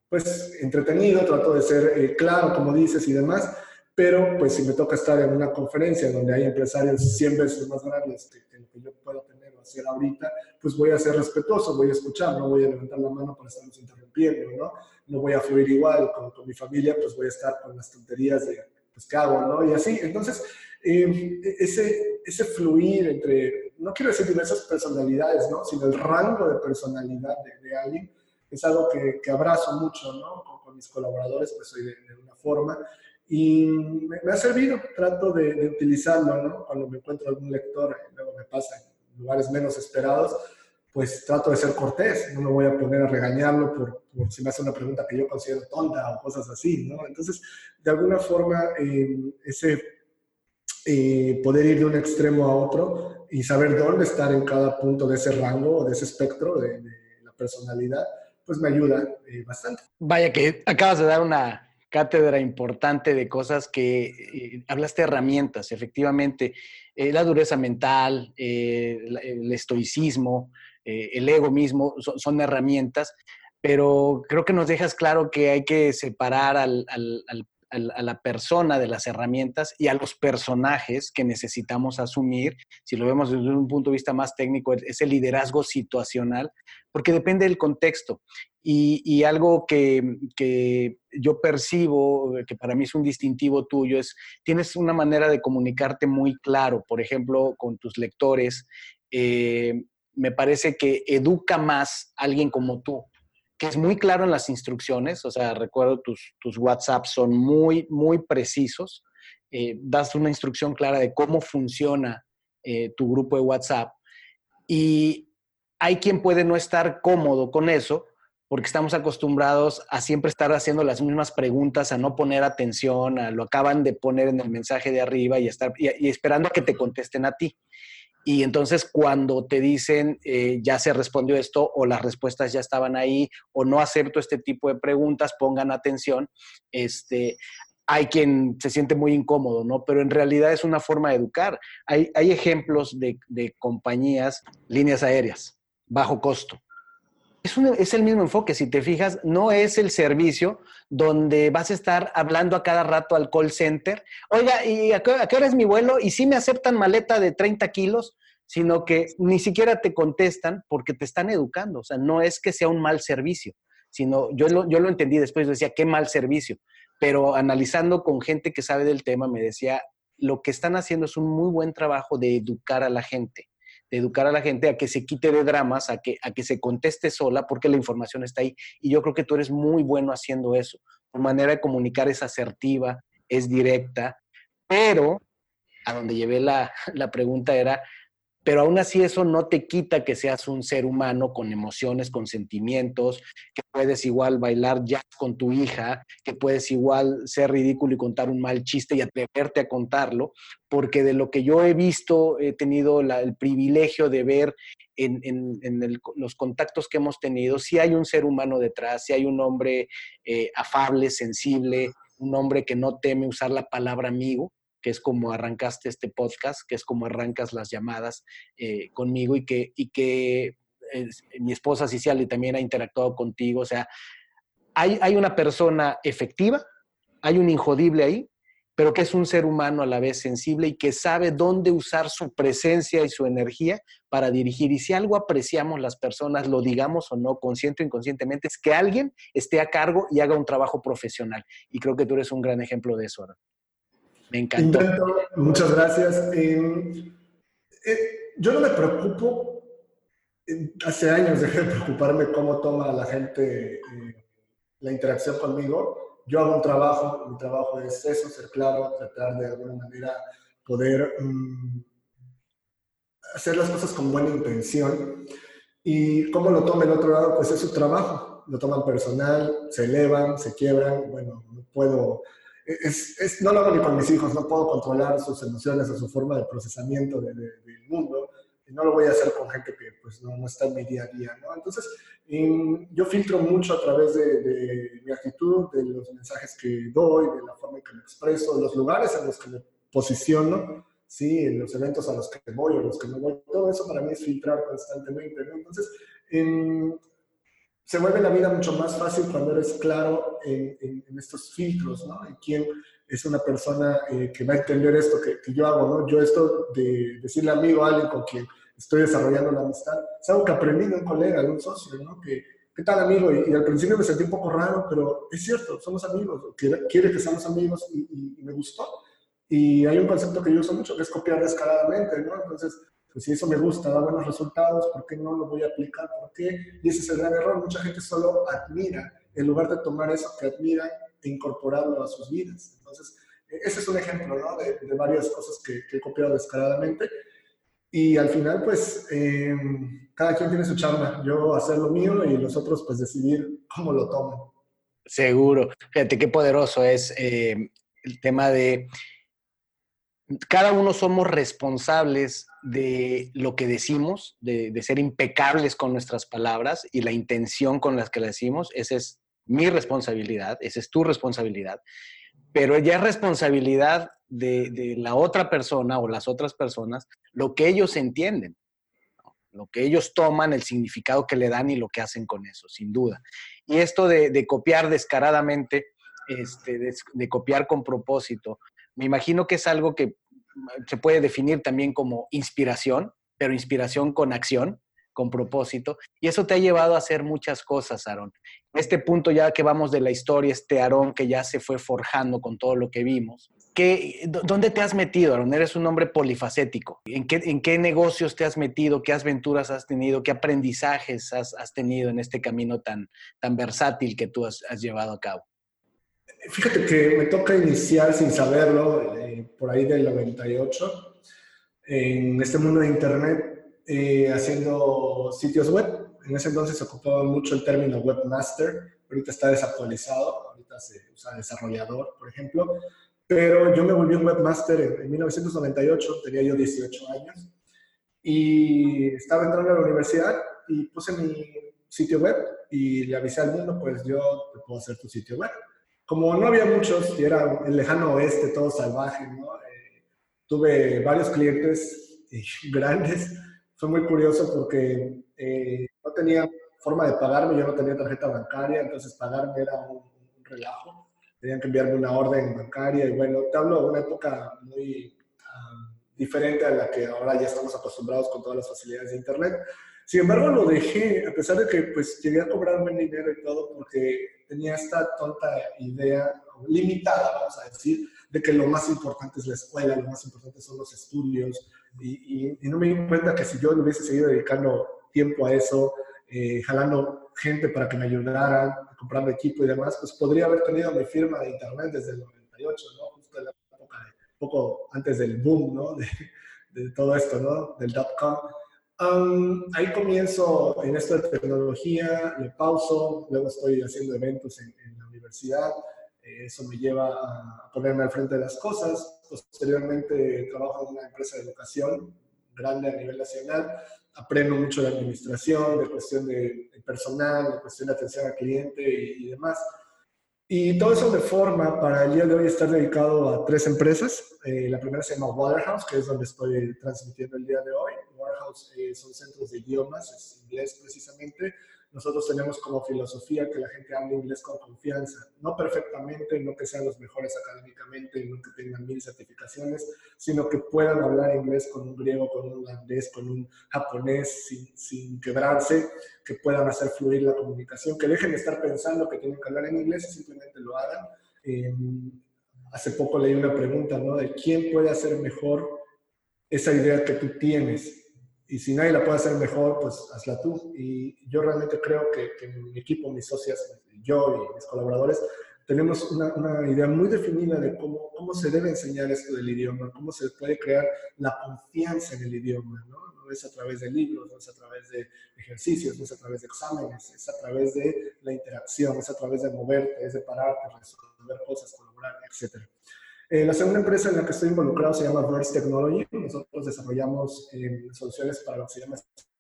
pues entretenido, trato de ser eh, claro, como dices y demás, pero pues si me toca estar en una conferencia donde hay empresarios 100 veces más grandes que, que lo que yo puedo tener o hacer ahorita, pues voy a ser respetuoso, voy a escuchar, no voy a levantar la mano para estarnos interrumpiendo, ¿no? no voy a fluir igual con, con, mi familia, pues voy a estar con las tonterías de, pues, ¿qué hago, no? Y así, entonces, eh, ese, ese fluir entre, no quiero decir diversas personalidades, ¿no? Sino el rango de personalidad de, de alguien, es algo que, que, abrazo mucho, ¿no? Con, con, mis colaboradores, pues soy de, de una forma. Y me, me, ha servido, trato de, de utilizarlo, ¿no? Cuando me encuentro algún lector, luego me pasa en lugares menos esperados, pues trato de ser cortés, no me voy a poner a regañarlo por, por, si me hace una pregunta que yo considero tonta o cosas así, ¿no? Entonces, de alguna forma, eh, ese eh, poder ir de un extremo a otro y saber dónde estar en cada punto de ese rango o de ese espectro de, de la personalidad, pues me ayuda eh, bastante. Vaya que acabas de dar una cátedra importante de cosas que eh, hablaste herramientas, efectivamente, eh, la dureza mental, eh, el estoicismo, eh, el ego mismo, son, son, herramientas, pero creo que nos dejas claro que hay que separar al, al, al a la persona de las herramientas y a los personajes que necesitamos asumir. Si lo vemos desde un punto de vista más técnico, es el liderazgo situacional, porque depende del contexto. Y, y algo que, que, yo percibo, que para mí es un distintivo tuyo, es tienes una manera de comunicarte muy claro, por ejemplo, con tus lectores. Eh, me parece que educa más a alguien como tú que es muy claro en las instrucciones, o sea, recuerdo tus, tus WhatsApp son muy, muy precisos, eh, das una instrucción clara de cómo funciona eh, tu grupo de WhatsApp y hay quien puede no estar cómodo con eso porque estamos acostumbrados a siempre estar haciendo las mismas preguntas, a no poner atención, a lo acaban de poner en el mensaje de arriba y, estar, y, y esperando a que te contesten a ti. Y entonces cuando te dicen eh, ya se respondió esto o las respuestas ya estaban ahí o no acepto este tipo de preguntas, pongan atención, este, hay quien se siente muy incómodo, ¿no? Pero en realidad es una forma de educar. Hay, hay ejemplos de, de compañías, líneas aéreas, bajo costo, es, es, el mismo enfoque, si te fijas, no es el servicio donde vas a estar hablando a cada rato al call center, oiga, ¿y a qué, a qué hora es mi vuelo? Y si me aceptan maleta de 30 kilos, sino que ni siquiera te contestan porque te están educando, o sea, no es que sea un mal servicio, sino yo lo, yo lo entendí después, decía, qué mal servicio, pero analizando con gente que sabe del tema, me decía, lo que están haciendo es un muy buen trabajo de educar a la gente de educar a la gente a que se quite de dramas, a que, a que se conteste sola, porque la información está ahí. Y yo creo que tú eres muy bueno haciendo eso. Tu manera de comunicar es asertiva, es directa, pero a donde llevé la, la pregunta era, pero aún así eso no te quita que seas un ser humano con emociones, con sentimientos, que puedes igual bailar jazz con tu hija, que puedes igual ser ridículo y contar un mal chiste y atreverte a contarlo, porque de lo que yo he visto, he tenido el privilegio de ver en, los contactos que hemos tenido, si hay un ser humano detrás, si hay un hombre eh, afable, sensible, un hombre que no teme usar la palabra amigo, que es como arrancaste este podcast, que es como arrancas las llamadas eh, conmigo y que, y que mi esposa Ciciali también ha interactuado contigo. O sea, hay, hay una persona efectiva, hay un injodible ahí, pero que es un ser humano a la vez sensible y que sabe dónde usar su presencia y su energía para dirigir. Y si algo apreciamos las personas, lo digamos o no, consciente o inconscientemente, es que alguien esté a cargo y haga un trabajo profesional. Y creo que tú eres un gran ejemplo de eso. Me encantó. Muchas gracias. Eh, eh, yo no me preocupo, eh, hace años dejé de preocuparme cómo toma la gente la interacción conmigo yo hago un trabajo, mi trabajo es eso, ser claro, tratar de alguna manera poder mm, hacer las cosas con buena intención. Y cómo lo toma el otro lado, pues es su trabajo. Lo toman personal, se elevan, se quiebran. Bueno, no puedo, es, es, no lo hago ni con mis hijos, no puedo controlar sus emociones o su forma de procesamiento del mundo y no lo voy a hacer con gente que pues no, no está en mi día a día, ¿no? Entonces, yo filtro mucho a través de, mi actitud, de los mensajes que doy, de la forma en que me expreso, de los lugares en los que me posiciono, ¿sí? En los eventos a los que voy o los que no voy. Todo eso para mí es filtrar constantemente, ¿no? Entonces, se vuelve la vida mucho más fácil cuando eres claro en, en, estos filtros, ¿no? En quién es una persona eh, que va a entender esto que, que, yo hago, ¿no? Yo esto de decirle amigo a alguien con quien estoy desarrollando la amistad. Es algo que aprendí de un colega, de un socio, ¿no? Que, ¿qué tal amigo? Y, al principio me sentí un poco raro, pero es cierto, somos amigos, quiere, quiere que seamos amigos y, me gustó. Y hay un concepto que yo uso mucho que es copiar descaradamente, ¿no? Entonces, pues si eso me gusta, da buenos resultados, ¿por qué no lo voy a aplicar? ¿Por qué? Y ese es el gran error. Mucha gente solo admira, en lugar de tomar eso que admira e incorporarlo a sus vidas. Entonces, e, ese es un ejemplo, ¿no? De, de varias cosas que, que, he copiado descaradamente. Y al final, pues, eh, cada quien tiene su chamba. Yo hacer lo mío y los otros, pues, decidir cómo lo toman. Seguro. Fíjate qué poderoso es eh, el tema de cada uno somos responsables de lo que decimos, de, de, ser impecables con nuestras palabras y la intención con las que la decimos. Esa es mi responsabilidad, esa es tu responsabilidad. Pero ya es responsabilidad de, la otra persona o las otras personas lo que ellos entienden, lo que ellos toman, el significado que le dan y lo que hacen con eso, sin duda. Y esto de, copiar descaradamente, este, de, copiar con propósito, me imagino que es algo que se puede definir también como inspiración, pero inspiración con acción, con propósito. Y eso te ha llevado a hacer muchas cosas, Aarón. Este punto ya que vamos de la historia, este Aarón que ya se fue forjando con todo lo que vimos, ¿Dónde te has metido, Aaron? Eres un hombre polifacético. ¿En qué, ¿En qué, negocios te has metido? ¿Qué aventuras has tenido? ¿Qué aprendizajes has, has tenido en este camino tan, tan versátil que tú has, has, llevado a cabo? Fíjate que me toca iniciar sin saberlo, eh, por ahí del 98, en este mundo de Internet, eh, haciendo sitios web. En ese entonces se ocupaba mucho el término webmaster, ahorita está desactualizado, ahorita se usa desarrollador, por ejemplo pero yo me volví un webmaster en, 1998, tenía yo 18 años, y estaba entrando a la universidad y puse mi sitio web y le avisé al mundo, pues yo te puedo hacer tu sitio web. Como no había muchos y era el lejano oeste, todo salvaje, ¿no? Eh, tuve varios clientes grandes. Fue muy curioso porque eh, no tenía forma de pagarme, yo no tenía tarjeta bancaria, entonces pagarme era un relajo tenían que enviarme una orden bancaria y bueno, te hablo de una época muy diferente a la que ahora ya estamos acostumbrados con todas las facilidades de Internet. Sin embargo, lo dejé, a pesar de que pues llegué a cobrar buen dinero y todo, porque tenía esta tonta idea, limitada, vamos a decir, de que lo más importante es la escuela, lo más importante son los estudios, y, y, no me di cuenta que si yo le hubiese seguido dedicando tiempo a eso, eh, jalando gente para que me ayudaran, comprando equipo y demás, pues podría haber tenido mi firma de internet desde el 98, ¿no? Justo en la época, poco antes del boom, ¿no? De, de todo esto, ¿no? Del dot-com. Um, ahí comienzo en esto de tecnología, le pauso, luego estoy haciendo eventos en, en la universidad, eh, eso me lleva a ponerme al frente de las cosas. Posteriormente trabajo en una empresa de educación grande a nivel nacional aprendo mucho de administración, de cuestión de, personal, de cuestión de atención al cliente y, demás. Y todo eso me forma para el día de hoy estar dedicado a tres empresas. Eh, la primera se llama Waterhouse, que es donde estoy transmitiendo el día de hoy. Waterhouse eh, son centros de idiomas, es inglés precisamente, nosotros tenemos como filosofía que la gente hable inglés con confianza, no perfectamente, no que sean los mejores académicamente, no que tengan mil certificaciones, sino que puedan hablar inglés con un griego, con un holandés, con un japonés, sin, sin quebrarse, que puedan hacer fluir la comunicación, que dejen de estar pensando que tienen que hablar en inglés y simplemente lo hagan. Em, hace poco leí una pregunta, ¿no? De quién puede hacer mejor esa idea que tú tienes y si nadie la puede hacer mejor, pues hazla tú. Y yo realmente creo que, mi equipo, mis socias, yo y mis colaboradores, tenemos una, una, idea muy definida de cómo, cómo se debe enseñar esto del idioma, cómo se puede crear la confianza en el idioma, ¿no? No es a través de libros, no es a través de ejercicios, no es a través de exámenes, es a través de la interacción, es a través de moverte, es de pararte, resolver cosas, colaborar, etcétera. Eh, la segunda empresa en la que estoy involucrado se llama Verse Technology. Nosotros desarrollamos eh, soluciones para lo que se llama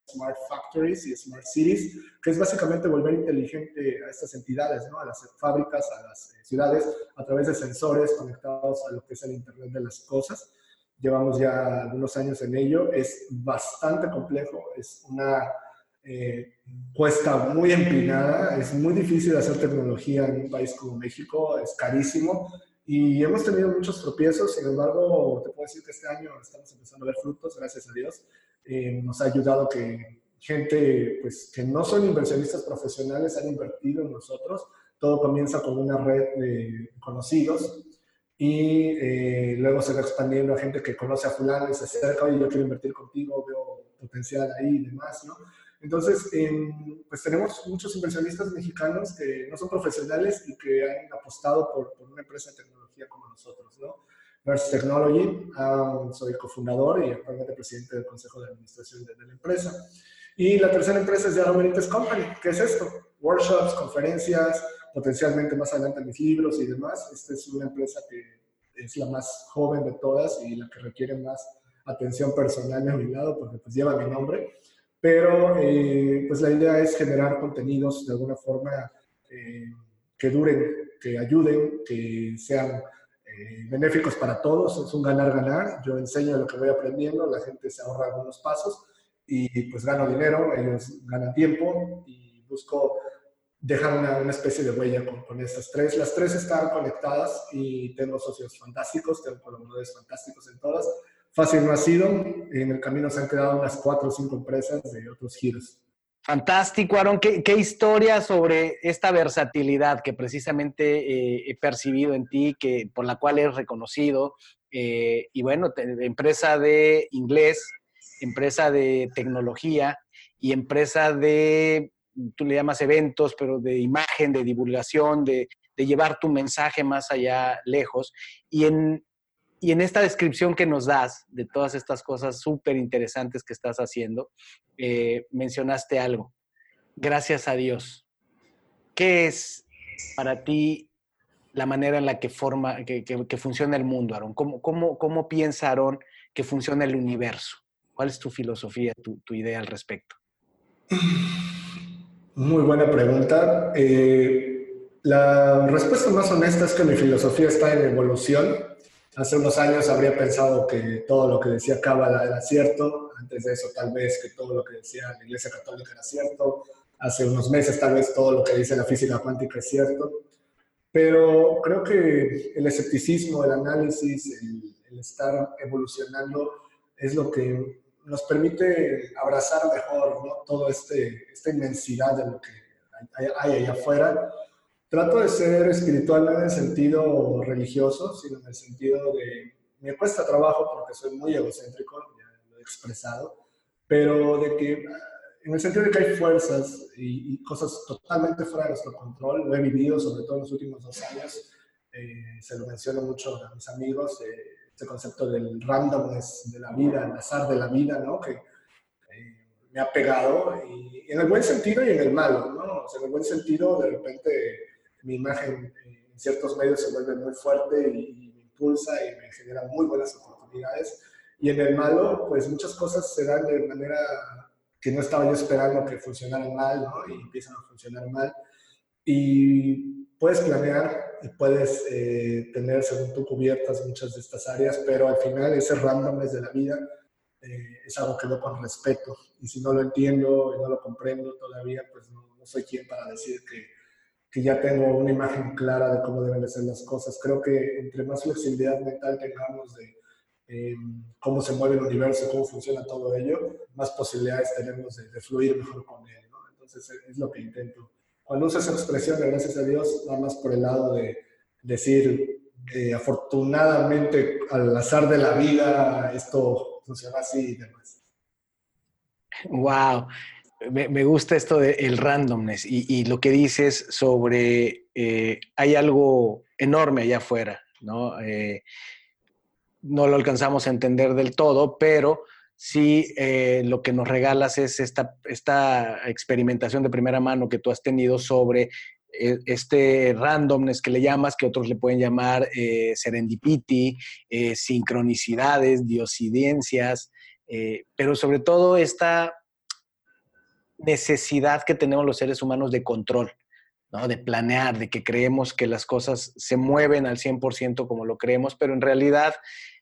Smart Factories y Smart Cities, que es básicamente volver inteligente a estas entidades, ¿no? a las fábricas, a las eh, ciudades, a través de sensores conectados a lo que es el Internet de las Cosas. Llevamos ya algunos años en ello. Es bastante complejo, es una eh, cuesta muy empinada, es muy difícil hacer tecnología en un país como México, es carísimo y hemos tenido muchos tropiezos, sin embargo, te puedo decir que este año estamos empezando a ver frutos, gracias a Dios. Eh, nos ha ayudado que gente pues, que no son inversionistas profesionales han invertido en nosotros. Todo comienza con una red de conocidos y eh, luego se va expandiendo a gente que conoce a fulano y se acerca, oye, yo quiero invertir contigo, veo potencial ahí y demás, ¿no? Entonces, pues tenemos muchos inversionistas mexicanos que no son profesionales y que han apostado por, una empresa de tecnología como nosotros, ¿no? Verse Technology, um, soy cofundador y actualmente presidente del consejo de administración de, la empresa. Y la tercera empresa es de Benítez Company. ¿Qué es esto? Workshops, conferencias, potencialmente más adelante mis libros y demás. Esta es una empresa que es la más joven de todas y la que requiere más atención personal a mi lado porque pues lleva mi nombre pero eh, pues la idea es generar contenidos de alguna forma eh, que duren, que ayuden, que sean eh, benéficos para todos, es un ganar-ganar, yo enseño lo que voy aprendiendo, la gente se ahorra algunos pasos y pues gano dinero, ellos ganan tiempo y busco dejar una, una especie de huella con, con, estas tres. Las tres están conectadas y tengo socios fantásticos, tengo colaboradores fantásticos en todas Fácil no ha sido. En el camino se han quedado unas cuatro o cinco empresas de otros giros. Fantástico, Aaron. ¿Qué, historia sobre esta versatilidad que precisamente eh, he percibido en ti, que, por la cual eres reconocido? Eh, y bueno, empresa de inglés, empresa de tecnología y empresa de, tú le llamas eventos, pero de imagen, de divulgación, de, de llevar tu mensaje más allá, lejos. Y en, y en esta descripción que nos das de todas estas cosas súper interesantes que estás haciendo, eh, mencionaste algo. Gracias a Dios. ¿Qué es para ti la manera en la que, forma, que, funciona el mundo, Aaron? ¿Cómo, cómo, cómo piensa Aaron que funciona el universo? ¿Cuál es tu filosofía, tu, idea al respecto? Muy buena pregunta. Eh, la respuesta más honesta es que mi filosofía está en evolución Hace unos años habría pensado que todo lo que decía Cábala era cierto, antes de eso tal vez que todo lo que decía la Iglesia Católica era cierto, hace unos meses tal vez todo lo que dice la física cuántica es cierto, pero creo que el escepticismo, el análisis, el, estar evolucionando es lo que nos permite abrazar mejor ¿no? toda este, esta inmensidad de lo que hay, hay allá afuera Trato de ser espiritual no en el sentido religioso, sino en el sentido de, me cuesta trabajo porque soy muy egocéntrico, ya lo he expresado, pero de que, en el sentido de que hay fuerzas y, cosas totalmente fuera de nuestro control, lo he vivido sobre todo en los últimos dos años, eh, se lo menciono mucho a mis amigos, eh, este concepto del randomness de la vida, el azar de la vida, ¿no? Que eh, me ha pegado, y, en el buen sentido y en el malo, ¿no? O sea, en el buen sentido, de repente mi imagen en ciertos medios se vuelve muy fuerte y, me impulsa y me genera muy buenas oportunidades. Y en el malo, pues muchas cosas se dan de manera que no estaba yo esperando que funcionaran mal, ¿no? Y empiezan a funcionar mal. Y puedes planear y puedes eh, tener, según tú, cubiertas muchas de estas áreas, pero al final ese randomness de la vida eh, es algo que veo con respeto. Y si no lo entiendo y no lo comprendo todavía, pues no soy quien para decir que, que, ya tengo una imagen clara de cómo deben de ser las cosas. Creo que entre más flexibilidad mental tengamos de eh, cómo se mueve el universo, cómo funciona todo ello, más posibilidades tenemos de, de fluir mejor con él. ¿no? Entonces es lo que intento cuando uso esa expresión, gracias a Dios, va más por el lado de decir, eh, afortunadamente, al azar de la vida, esto funciona así y demás. Wow. Me, gusta esto del randomness y, lo que dices sobre eh, hay algo enorme allá afuera, ¿no? Eh, no lo alcanzamos a entender del todo, pero si eh, lo que nos regalas es esta, esta experimentación de primera mano que tú has tenido sobre este randomness que le llamas, que otros le pueden llamar serendipity, sincronicidades, diosidencias, pero sobre todo esta necesidad que tenemos los seres humanos de control, ¿no? de planear, de que creemos que las cosas se mueven al 100% como lo creemos, pero en realidad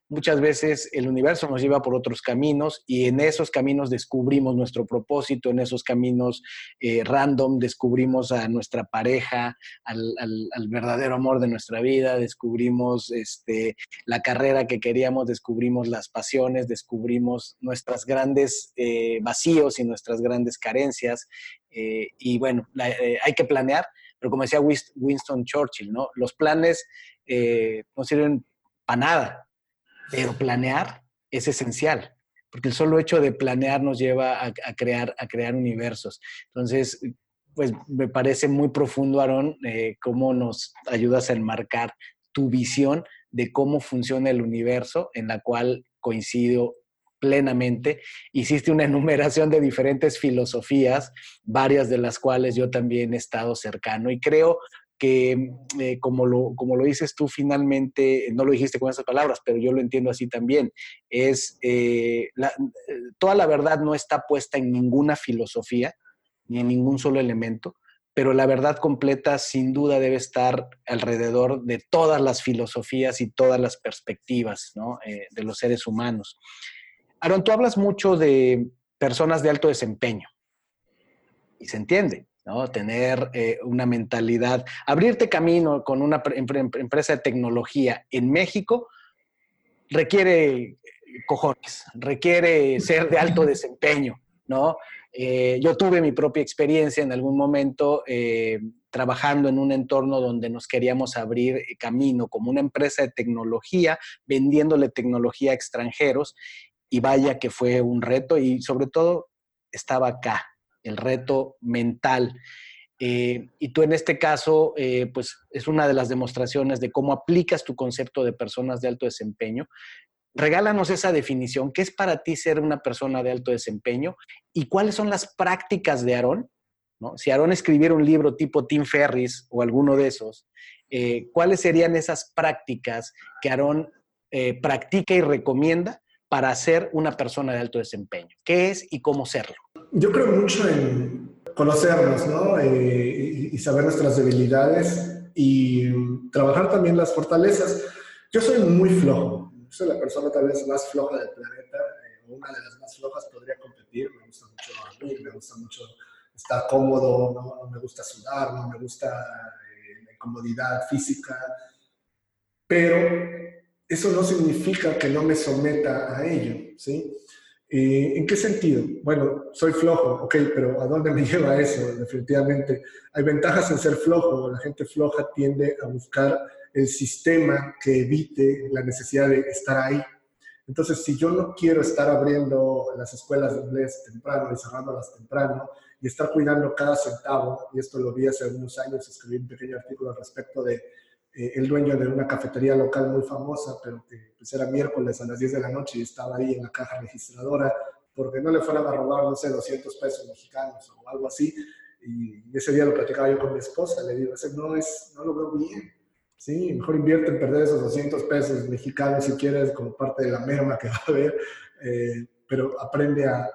Muchas veces el universo nos lleva por otros caminos y en esos caminos descubrimos nuestro propósito, en esos caminos eh, random descubrimos a nuestra pareja, al, verdadero amor de nuestra vida, descubrimos este, la carrera que queríamos, descubrimos las pasiones, descubrimos nuestras grandes eh, vacíos y nuestras grandes carencias. Eh, y bueno, hay que planear, pero como decía Winston Churchill, ¿no? los planes no sirven para nada pero planear es esencial, porque el solo hecho de planear nos lleva a, crear, a crear universos. Entonces, pues me parece muy profundo, Aarón, eh, cómo nos ayudas a enmarcar tu visión de cómo funciona el universo, en la cual coincido plenamente. Hiciste una enumeración de diferentes filosofías, varias de las cuales yo también he estado cercano y creo que eh, como, lo, como lo dices tú finalmente, no lo dijiste con esas palabras, pero yo lo entiendo así también, es eh, toda la verdad no está puesta en ninguna filosofía ni en ningún solo elemento, pero la verdad completa sin duda debe estar alrededor de todas las filosofías y todas las perspectivas eh, de los seres humanos. Aaron, tú hablas mucho de personas de alto desempeño y se entiende. ¿No? Tener eh, una mentalidad, abrirte camino con una empresa de tecnología en México requiere cojones, requiere ser de alto desempeño, ¿no? Eh, yo tuve mi propia experiencia en algún momento eh, trabajando en un entorno donde nos queríamos abrir camino como una empresa de tecnología, vendiéndole tecnología a extranjeros, y vaya que fue un reto y sobre todo estaba acá, el reto mental. Eh, y tú en este caso, eh, pues es una de las demostraciones de cómo aplicas tu concepto de personas de alto desempeño. Regálanos esa definición. ¿Qué es para ti ser una persona de alto desempeño? ¿Y cuáles son las prácticas de Aarón? ¿no? Si Aarón escribiera un libro tipo Tim Ferris o alguno de esos, eh, ¿cuáles serían esas prácticas que Aarón practica y recomienda para ser una persona de alto desempeño? ¿Qué es y cómo serlo? Yo creo mucho en conocernos, ¿no? Eh, y, saber nuestras debilidades y trabajar también las fortalezas. Yo soy muy flojo, soy la persona tal vez más floja del planeta, eh, una de las más flojas podría competir, me gusta mucho dormir, me gusta mucho estar cómodo, no, me gusta sudar, no me gusta eh, la incomodidad física, pero eso no significa que no me someta a ello, ¿sí? ¿En qué sentido? Bueno, soy flojo, ok, pero ¿a dónde me lleva eso? Definitivamente. Hay ventajas en ser flojo. La gente floja tiende a buscar el sistema que evite la necesidad de estar ahí. Entonces, si yo no quiero estar abriendo las escuelas de inglés temprano y cerrándolas temprano y estar cuidando cada centavo, y esto lo vi hace unos años, escribí un pequeño artículo al respecto de eh, el dueño de una cafetería local muy famosa, pero que pues era miércoles a las 10 de la noche y estaba ahí en la caja registradora porque no le fueran a robar, no sé, 200 pesos mexicanos o algo así. Y ese día lo platicaba yo con mi esposa, le digo, ese no, es, no lo veo bien. Sí, mejor invierte en perder esos 200 pesos mexicanos si quieres como parte de la merma que va a haber, eh, pero aprende a,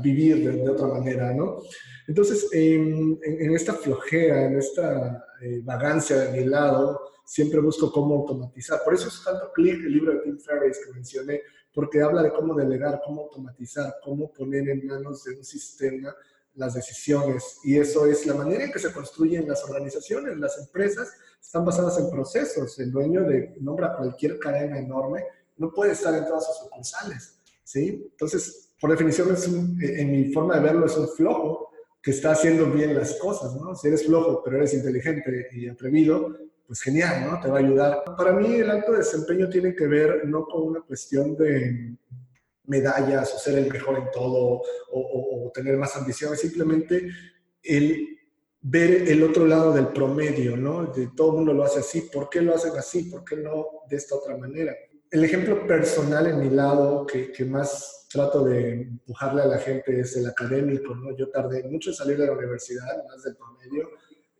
vivir de, otra manera, ¿no? Entonces, en, esta flojera, en esta eh, vagancia de mi lado, siempre busco cómo automatizar. Por eso es tanto clic el libro de Tim Ferriss que mencioné, porque habla de cómo delegar, cómo automatizar, cómo poner en manos de un sistema las decisiones. Y eso es la manera en que se construyen las organizaciones, las empresas están basadas en procesos. El dueño de nombra cualquier cadena enorme, no puede estar en todas sus sucursales. ¿sí? Entonces, por definición, es en mi forma de verlo, es un flojo que está haciendo bien las cosas. ¿no? Si eres flojo, pero eres inteligente y atrevido, pues genial, ¿no? Te va a ayudar. Para mí el alto desempeño tiene que ver no con una cuestión de medallas o ser el mejor en todo o, tener más ambición, es simplemente el ver el otro lado del promedio, ¿no? De todo el mundo lo hace así, ¿por qué lo hacen así? ¿Por qué no de esta otra manera? El ejemplo personal en mi lado que, más trato de empujarle a la gente es el académico, ¿no? Yo tardé mucho en salir de la universidad, más del promedio,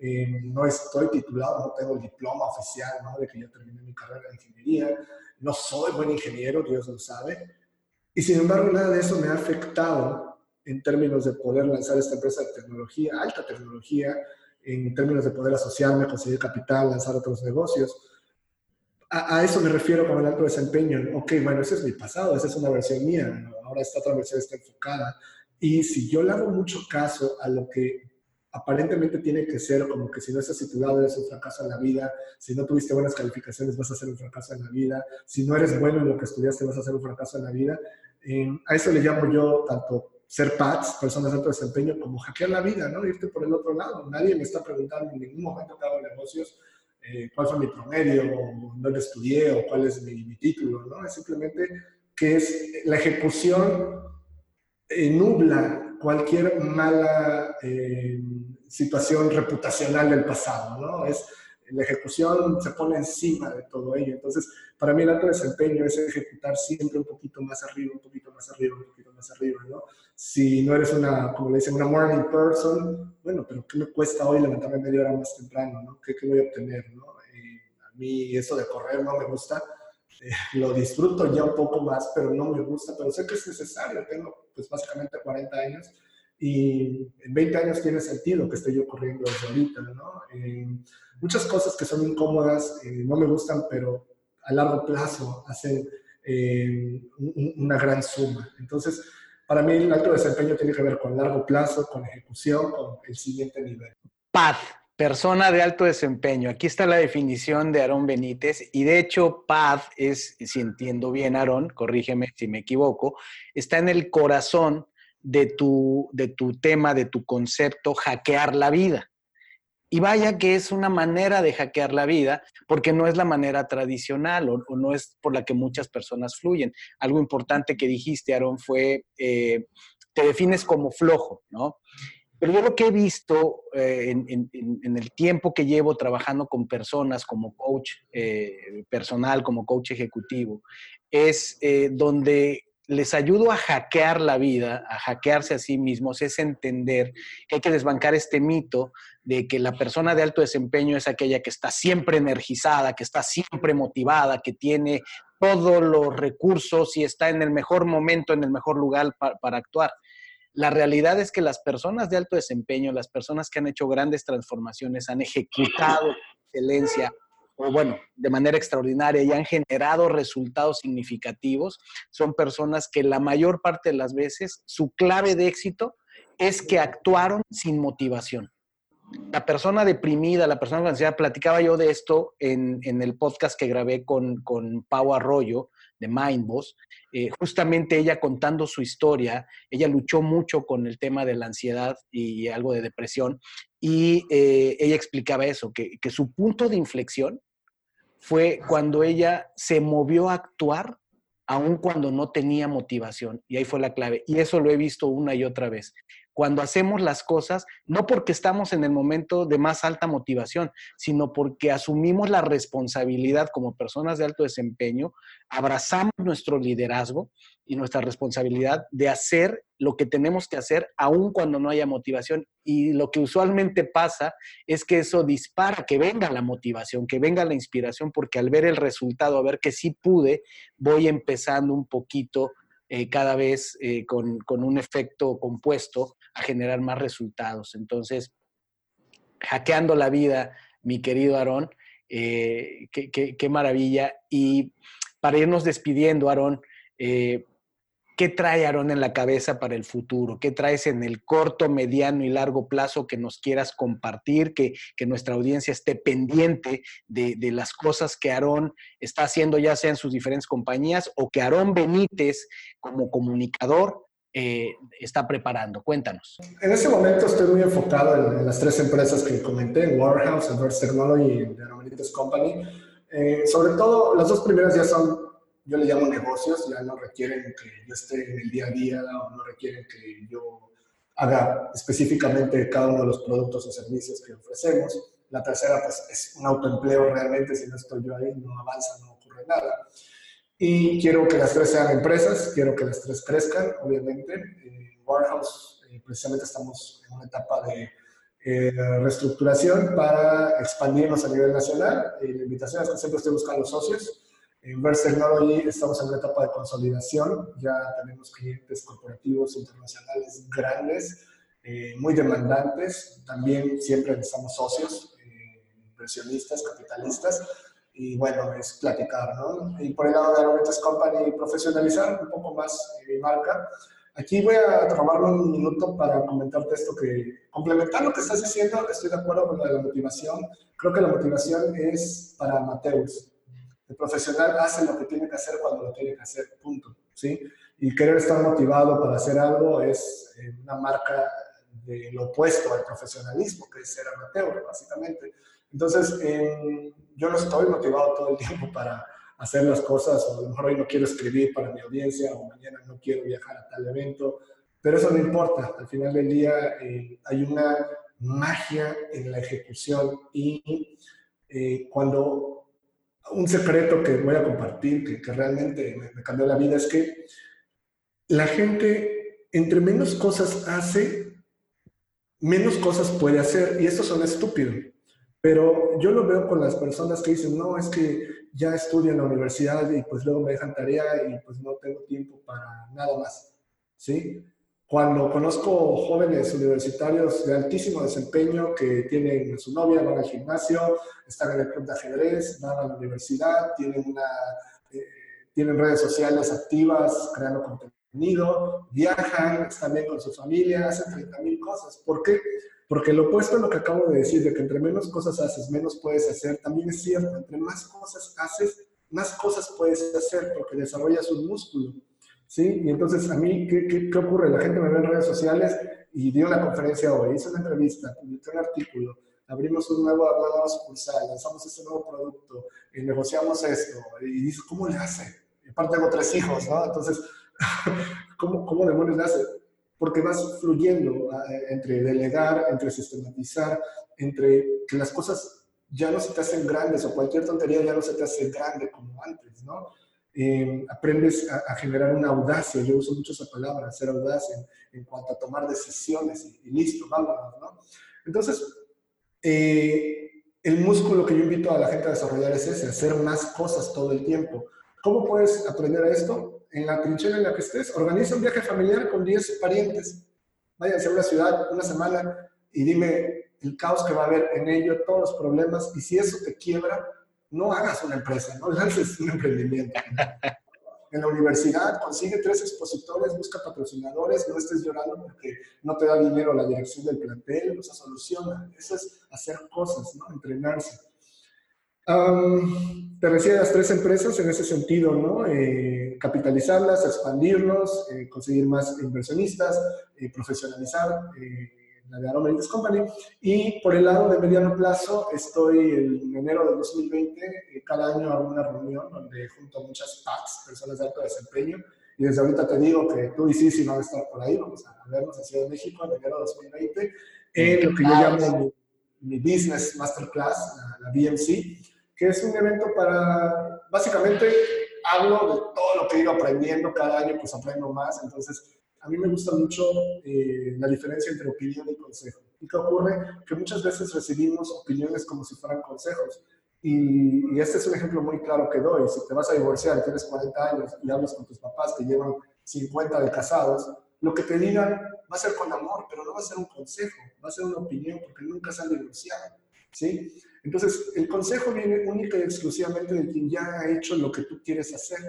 eh, no estoy titulado, no tengo el diploma oficial ¿no? de que yo terminé mi carrera de ingeniería, no soy buen ingeniero, Dios lo sabe, y sin embargo nada de eso me ha afectado en términos de poder lanzar esta empresa de tecnología, alta tecnología, en términos de poder asociarme, conseguir capital, lanzar otros negocios. A, eso me refiero con el alto desempeño. Ok, bueno, ese es mi pasado, esa es una versión mía, ahora esta otra versión está enfocada. Y si yo le hago mucho caso a lo que aparentemente tiene que ser como que si no estás titulado eres un fracaso en la vida, si no tuviste buenas calificaciones vas a ser un fracaso en la vida, si no eres bueno en lo que estudiaste vas a ser un fracaso en la vida. a eso le llamo yo tanto ser PATS, personas de alto desempeño, como hackear la vida, ¿no? Irte por el otro lado. Nadie me está preguntando en ningún momento que hago negocios eh, cuál fue mi promedio, o dónde estudié, o cuál es mi, título, ¿no? Es simplemente que es la ejecución eh, nubla cualquier mala eh, situación reputacional del pasado, ¿no? Es, la ejecución se pone encima de todo ello. Entonces, para mí el alto desempeño es ejecutar siempre un poquito más arriba, un poquito más arriba, un poquito más arriba, ¿no? Si no eres una, como le dicen, una morning person, bueno, pero ¿qué me cuesta hoy levantarme media hora más temprano, ¿no? ¿Qué, qué voy a obtener, no? a mí eso de correr no me gusta, eh, lo disfruto ya un poco más, pero no me gusta, pero sé que es necesario, tengo pues básicamente 40 años y en 20 años tiene sentido que esté yo corriendo desde ahorita, ¿no? Eh, muchas cosas que son incómodas eh, no me gustan, pero a largo plazo hacen eh, una gran suma. Entonces, para mí el alto desempeño tiene que ver con largo plazo, con ejecución, con el siguiente nivel. Paz, persona de alto desempeño. Aquí está la definición de Aarón Benítez y de hecho paz es, si entiendo bien Aarón, corrígeme si me equivoco, está en el corazón de tu, de tu tema, de tu concepto, hackear la vida. Y vaya que es una manera de hackear la vida, porque no es la manera tradicional o, no es por la que muchas personas fluyen. Algo importante que dijiste, Aaron, fue, eh, te defines como flojo, ¿no? Pero yo lo que he visto eh, en, el tiempo que llevo trabajando con personas como coach eh, personal, como coach ejecutivo, es donde les ayudo a hackear la vida, a hackearse a sí mismos, es entender que hay que desbancar este mito de que la persona de alto desempeño es aquella que está siempre energizada, que está siempre motivada, que tiene todos los recursos y está en el mejor momento, en el mejor lugar para, actuar. La realidad es que las personas de alto desempeño, las personas que han hecho grandes transformaciones, han ejecutado excelencia, o bueno, de manera extraordinaria y han generado resultados significativos, son personas que la mayor parte de las veces su clave de éxito es que actuaron sin motivación. La persona deprimida, la persona con ansiedad, platicaba yo de esto en, el podcast que grabé con, con Pau Arroyo de Mindboss, eh, justamente ella contando su historia, ella luchó mucho con el tema de la ansiedad y algo de depresión, y eh, ella explicaba eso, que, que su punto de inflexión fue cuando ella se movió a actuar aun cuando no tenía motivación. Y ahí fue la clave. Y eso lo he visto una y otra vez cuando hacemos las cosas, no porque estamos en el momento de más alta motivación, sino porque asumimos la responsabilidad como personas de alto desempeño, abrazamos nuestro liderazgo y nuestra responsabilidad de hacer lo que tenemos que hacer aun cuando no haya motivación. Y lo que usualmente pasa es que eso dispara, que venga la motivación, que venga la inspiración, porque al ver el resultado, a ver que sí pude, voy empezando un poquito eh, cada vez eh, con, un efecto compuesto a generar más resultados. Entonces, hackeando la vida, mi querido Aarón, qué, qué, maravilla. Y para irnos despidiendo, Aarón, ¿Qué trae Aarón en la cabeza para el futuro? ¿Qué traes en el corto, mediano y largo plazo que nos quieras compartir? Que, nuestra audiencia esté pendiente de, las cosas que Aarón está haciendo, ya sea en sus diferentes compañías o que Aarón Benítez, como comunicador, eh, está preparando. Cuéntanos. En este momento estoy muy enfocado en, las tres empresas que comenté, Warehouse, Adverse Technology y Aarón Benítez Company. Eh, sobre todo, las dos primeras ya son yo le llamo negocios, ya no requieren que yo esté en el día a día o no requieren que yo haga específicamente cada uno de los productos o servicios que ofrecemos. La tercera, pues, es un autoempleo realmente, si no estoy yo ahí, no avanza, no ocurre nada. Y quiero que las tres sean empresas, quiero que las tres crezcan, obviamente. En Warehouse, eh, precisamente estamos en una etapa de eh, reestructuración para expandirnos a nivel nacional. Y la invitación es que siempre estoy buscando socios en Verse Technology estamos en una etapa de consolidación, ya tenemos clientes corporativos internacionales grandes, eh, muy demandantes, también siempre necesitamos socios, eh, inversionistas, capitalistas, y bueno, es platicar, ¿no? Y por el lado de Arometes Company, profesionalizar un poco más mi marca. Aquí voy a tomarme un minuto para comentarte esto que, complementar lo que estás diciendo, estoy de acuerdo con la motivación. Creo que la motivación es para amateurs, el profesional hace lo que tiene que hacer cuando lo tiene que hacer, punto. ¿sí? Y querer estar motivado para hacer algo es eh, una marca de lo opuesto al profesionalismo, que es ser amateur, básicamente. Entonces, yo no estoy motivado todo el tiempo para hacer las cosas, o a lo mejor hoy no quiero escribir para mi audiencia, o mañana no quiero viajar a tal evento, pero eso no importa. Al final del día eh, hay una magia en la ejecución y eh, cuando un secreto que voy a compartir, que, realmente me, cambió la vida, es que la gente, entre menos cosas hace, menos cosas puede hacer. Y esto son estúpido. Pero yo lo veo con las personas que dicen, no, es que ya estudio en la universidad y pues luego me dejan tarea y pues no tengo tiempo para nada más. ¿Sí? Cuando conozco jóvenes universitarios de altísimo desempeño que tienen a su novia, van al gimnasio, están en el club de ajedrez, van a la universidad, tienen, una, eh, tienen redes sociales activas, creando contenido, viajan, están bien con su familia, hacen 30 mil cosas. ¿Por qué? Porque lo opuesto a lo que acabo de decir, de que entre menos cosas haces, menos puedes hacer, también es cierto. Entre más cosas haces, más cosas puedes hacer porque desarrollas un músculo. ¿Sí? Y entonces a mí, ¿qué, qué, ocurre? La gente me ve en redes sociales y dio una conferencia hoy, hice una entrevista, publiqué un artículo, abrimos un nuevo, una nueva sucursal, lanzamos este nuevo producto, y negociamos esto, y dice, ¿cómo le hace? Y aparte tengo tres hijos, ¿no? Entonces, ¿cómo, cómo demonios le hace? Porque vas fluyendo eh, entre delegar, entre sistematizar, entre que las cosas ya no se te hacen grandes o cualquier tontería ya no se te hace grande como antes, ¿no? Eh, aprendes a, generar una audacia, yo uso mucho esa palabra, ser audaz en, cuanto a tomar decisiones y, listo, vámonos, ¿no? Entonces, eh, el músculo que yo invito a la gente a desarrollar es ese, hacer más cosas todo el tiempo. ¿Cómo puedes aprender a esto? En la trinchera en la que estés, organiza un viaje familiar con 10 parientes, váyanse a una ciudad una semana y dime el caos que va a haber en ello, todos los problemas, y si eso te quiebra, no hagas una empresa, no lances un emprendimiento. En la universidad consigue tres expositores, busca patrocinadores, no estés llorando porque no te da dinero la dirección del plantel, o sea, soluciona. Eso es hacer cosas, ¿no? Entrenarse. te decía las tres empresas en ese sentido, ¿no? Eh, capitalizarlas, expandirlos, eh, conseguir más inversionistas, eh, profesionalizar la de Aroma Company. Y por el lado de mediano plazo, estoy en enero de 2020, eh, cada año hago una reunión donde junto a muchas PACs, personas de alto desempeño, y desde ahorita te digo que tú y Sisi van a estar por ahí, vamos a vernos en Ciudad de México en enero de 2020, en lo que yo llamo mi, Business Masterclass, la, la BMC, que es un evento para, básicamente, hablo de todo lo que he ido aprendiendo cada año, pues aprendo más, entonces a mí me gusta mucho eh, la diferencia entre opinión y consejo. ¿Y qué ocurre? Que muchas veces recibimos opiniones como si fueran consejos. Y, este es un ejemplo muy claro que doy. Si te vas a divorciar, tienes 40 años y hablas con tus papás que llevan 50 de casados, lo que te digan va a ser con amor, pero no va a ser un consejo, va a ser una opinión, porque nunca se han divorciado, ¿sí? Entonces, el consejo viene única y exclusivamente de quien ya ha hecho lo que tú quieres hacer.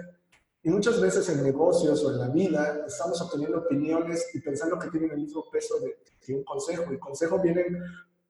Y muchas veces en negocios o en la vida estamos obteniendo opiniones y pensando que tienen el mismo peso de, un consejo. El consejo viene,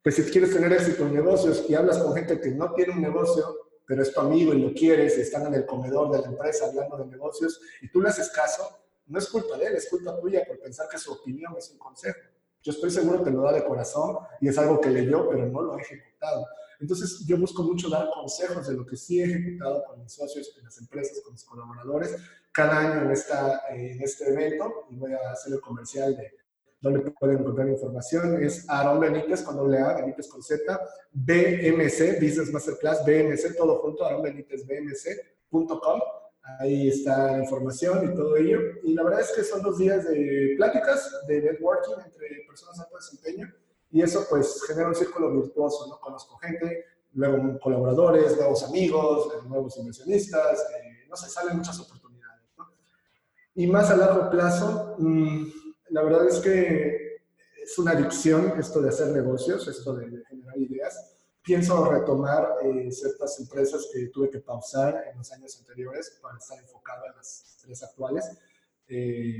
pues si quieres tener éxito en negocios y hablas con gente que no tiene un negocio, pero es tu amigo y lo quieres, y están en el comedor de la empresa hablando de negocios y tú le haces caso, no es culpa de él, es culpa tuya por pensar que su opinión es un consejo. Yo estoy seguro que lo da de corazón y es algo que leyó, pero no lo ha ejecutado. Entonces, yo busco mucho dar consejos de lo que sí he ejecutado con mis socios, con las empresas, con mis colaboradores, cada año en, esta, en este evento, y voy a hacer el comercial de donde pueden encontrar información, es Aaron Benítez con doble A, Benítez con Z, BMC, Business Masterclass, BMC, todo junto, Aaron Benítez, BMC.com Ahí está la información y todo ello. Y la verdad es que son dos días de pláticas, de networking entre personas de alto desempeño. Y eso pues genera un círculo virtuoso, ¿no? Conozco gente, luego colaboradores, nuevos amigos, nuevos inversionistas, eh, no sé, salen muchas oportunidades, ¿no? Y más a largo plazo, mmm, la verdad es que es una adicción esto de hacer negocios, esto de generar ideas pienso retomar eh, ciertas empresas que tuve que pausar en los años anteriores para estar enfocado en las tres actuales. Eh,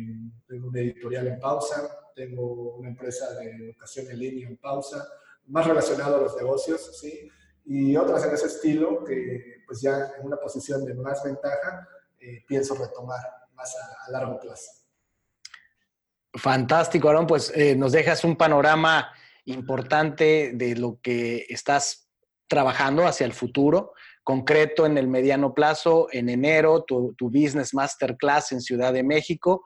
tengo una editorial en pausa, tengo una empresa de educación en línea en pausa, más relacionado a los negocios, ¿sí? Y otras en ese estilo que pues ya en una posición de más ventaja eh, pienso retomar más a, a, largo plazo. Fantástico, Aaron, pues eh, nos dejas un panorama importante de lo que estás trabajando hacia el futuro, concreto en el mediano plazo, en enero, tu, tu Business Masterclass en Ciudad de México.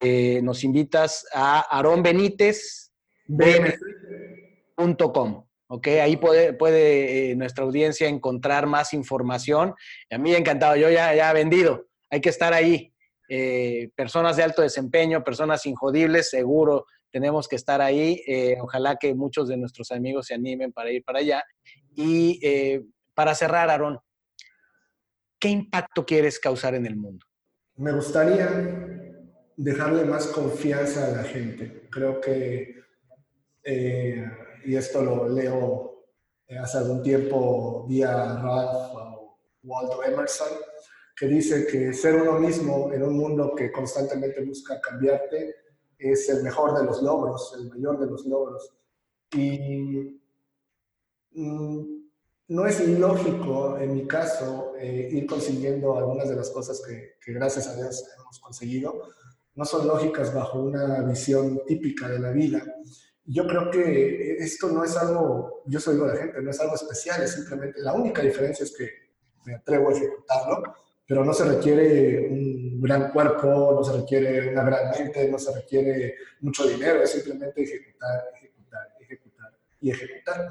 Eh, nos invitas a Aarón Benítez, bm.com. ¿ok? Ahí puede, puede eh, nuestra audiencia encontrar más información. A mí encantado, yo ya, ya he vendido, hay que estar ahí. Eh, personas de alto desempeño, personas injodibles, seguro tenemos que estar ahí. Eh, ojalá que muchos de nuestros amigos se animen para ir para allá. Y eh, para cerrar, Aarón, ¿qué impacto quieres causar en el mundo? Me gustaría dejarle más confianza a la gente. Creo que, eh, y esto lo leo hace algún tiempo vía Ralph o Waldo Emerson, que dice que ser uno mismo en un mundo que constantemente busca cambiarte es el mejor de los logros, el mayor de los logros. Y mm, no es ilógico, en mi caso, eh, ir consiguiendo algunas de las cosas que, que, gracias a Dios hemos conseguido. No son lógicas bajo una visión típica de la vida. Yo creo que esto no es algo, yo soy de la gente, no es algo especial, es simplemente, la única diferencia es que me atrevo a ejecutarlo pero no se requiere un gran cuerpo, no se requiere una gran mente, no se requiere mucho dinero, es simplemente ejecutar, ejecutar, ejecutar y ejecutar.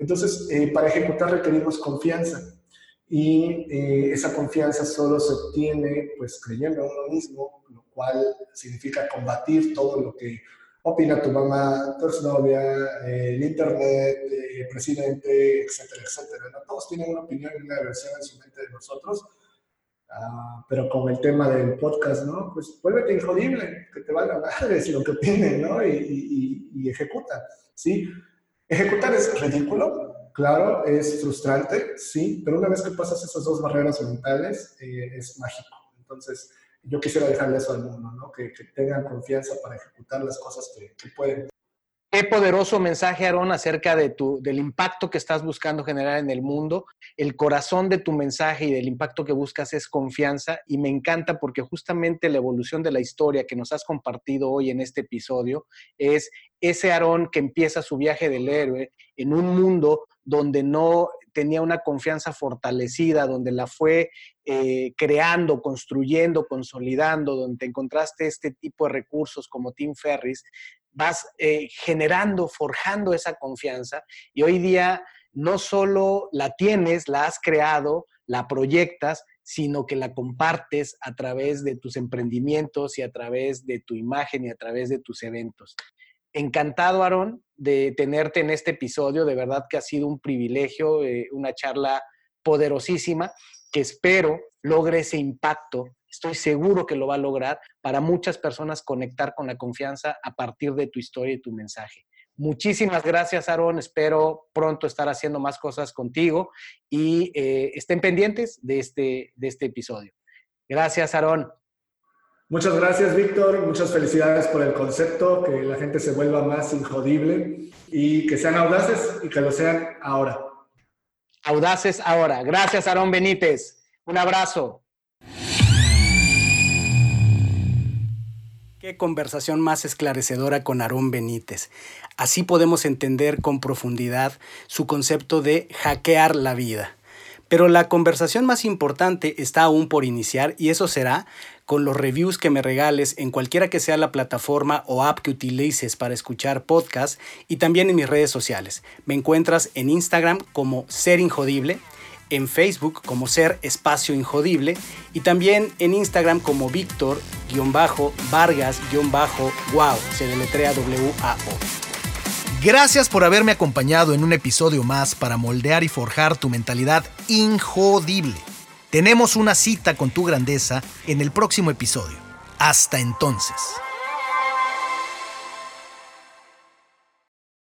Entonces, eh, para ejecutar requerimos confianza y eh, esa confianza solo se obtiene pues creyendo en uno mismo, lo cual significa combatir todo lo que opina tu mamá, tu exnovia, eh, el internet, el presidente, etcétera, etcétera. ¿no? Todos tienen una opinión y una versión en su mente de nosotros Uh, pero con el tema del podcast, ¿no? Pues vuélvete injodible, que te valga madres lo que opinen, ¿no? Y, ejecuta, ¿sí? Ejecutar es ridículo, claro, es frustrante, sí, pero una vez que pasas esas dos barreras mentales, eh, es mágico. Entonces, yo quisiera dejarle eso al mundo, ¿no? Que, tengan confianza para ejecutar las cosas que pueden. Qué poderoso mensaje, Aaron, acerca de tu, del impacto que estás buscando generar en el mundo. El corazón de tu mensaje y del impacto que buscas es confianza y me encanta porque justamente la evolución de la historia que nos has compartido hoy en este episodio es ese Aarón que empieza su viaje del héroe en un mundo donde no tenía una confianza fortalecida, donde la fue eh, creando, construyendo, consolidando, donde encontraste este tipo de recursos como Tim Ferris, vas eh, generando, forjando esa confianza y hoy día no solo la tienes, la has creado, la proyectas, sino que la compartes a través de tus emprendimientos y a través de tu imagen y a través de tus eventos. Encantado, Aaron, de tenerte en este episodio. De verdad que ha sido un privilegio, eh, una charla poderosísima que espero logre ese impacto Estoy seguro que lo va a lograr para muchas personas conectar con la confianza a partir de tu historia y tu mensaje. Muchísimas gracias, Aaron. Espero pronto estar haciendo más cosas contigo y eh, estén pendientes de este, de este episodio. Gracias, Aarón. Muchas gracias, Víctor. Muchas felicidades por el concepto, que la gente se vuelva más injodible y que sean audaces y que lo sean ahora. Audaces ahora. Gracias, Aarón Benítez. Un abrazo. Qué conversación más esclarecedora con Aarón Benítez. Así podemos entender con profundidad su concepto de hackear la vida. Pero la conversación más importante está aún por iniciar y eso será con los reviews que me regales en cualquiera que sea la plataforma o app que utilices para escuchar podcast y también en mis redes sociales. Me encuentras en Instagram como Ser Injodible, en Facebook como Ser Espacio Injodible y también en Instagram como Víctor-Vargas-Wow, se deletrea W-A-O. Gracias por haberme acompañado en un episodio más para moldear y forjar tu mentalidad injodible. Tenemos una cita con tu grandeza en el próximo episodio. Hasta entonces.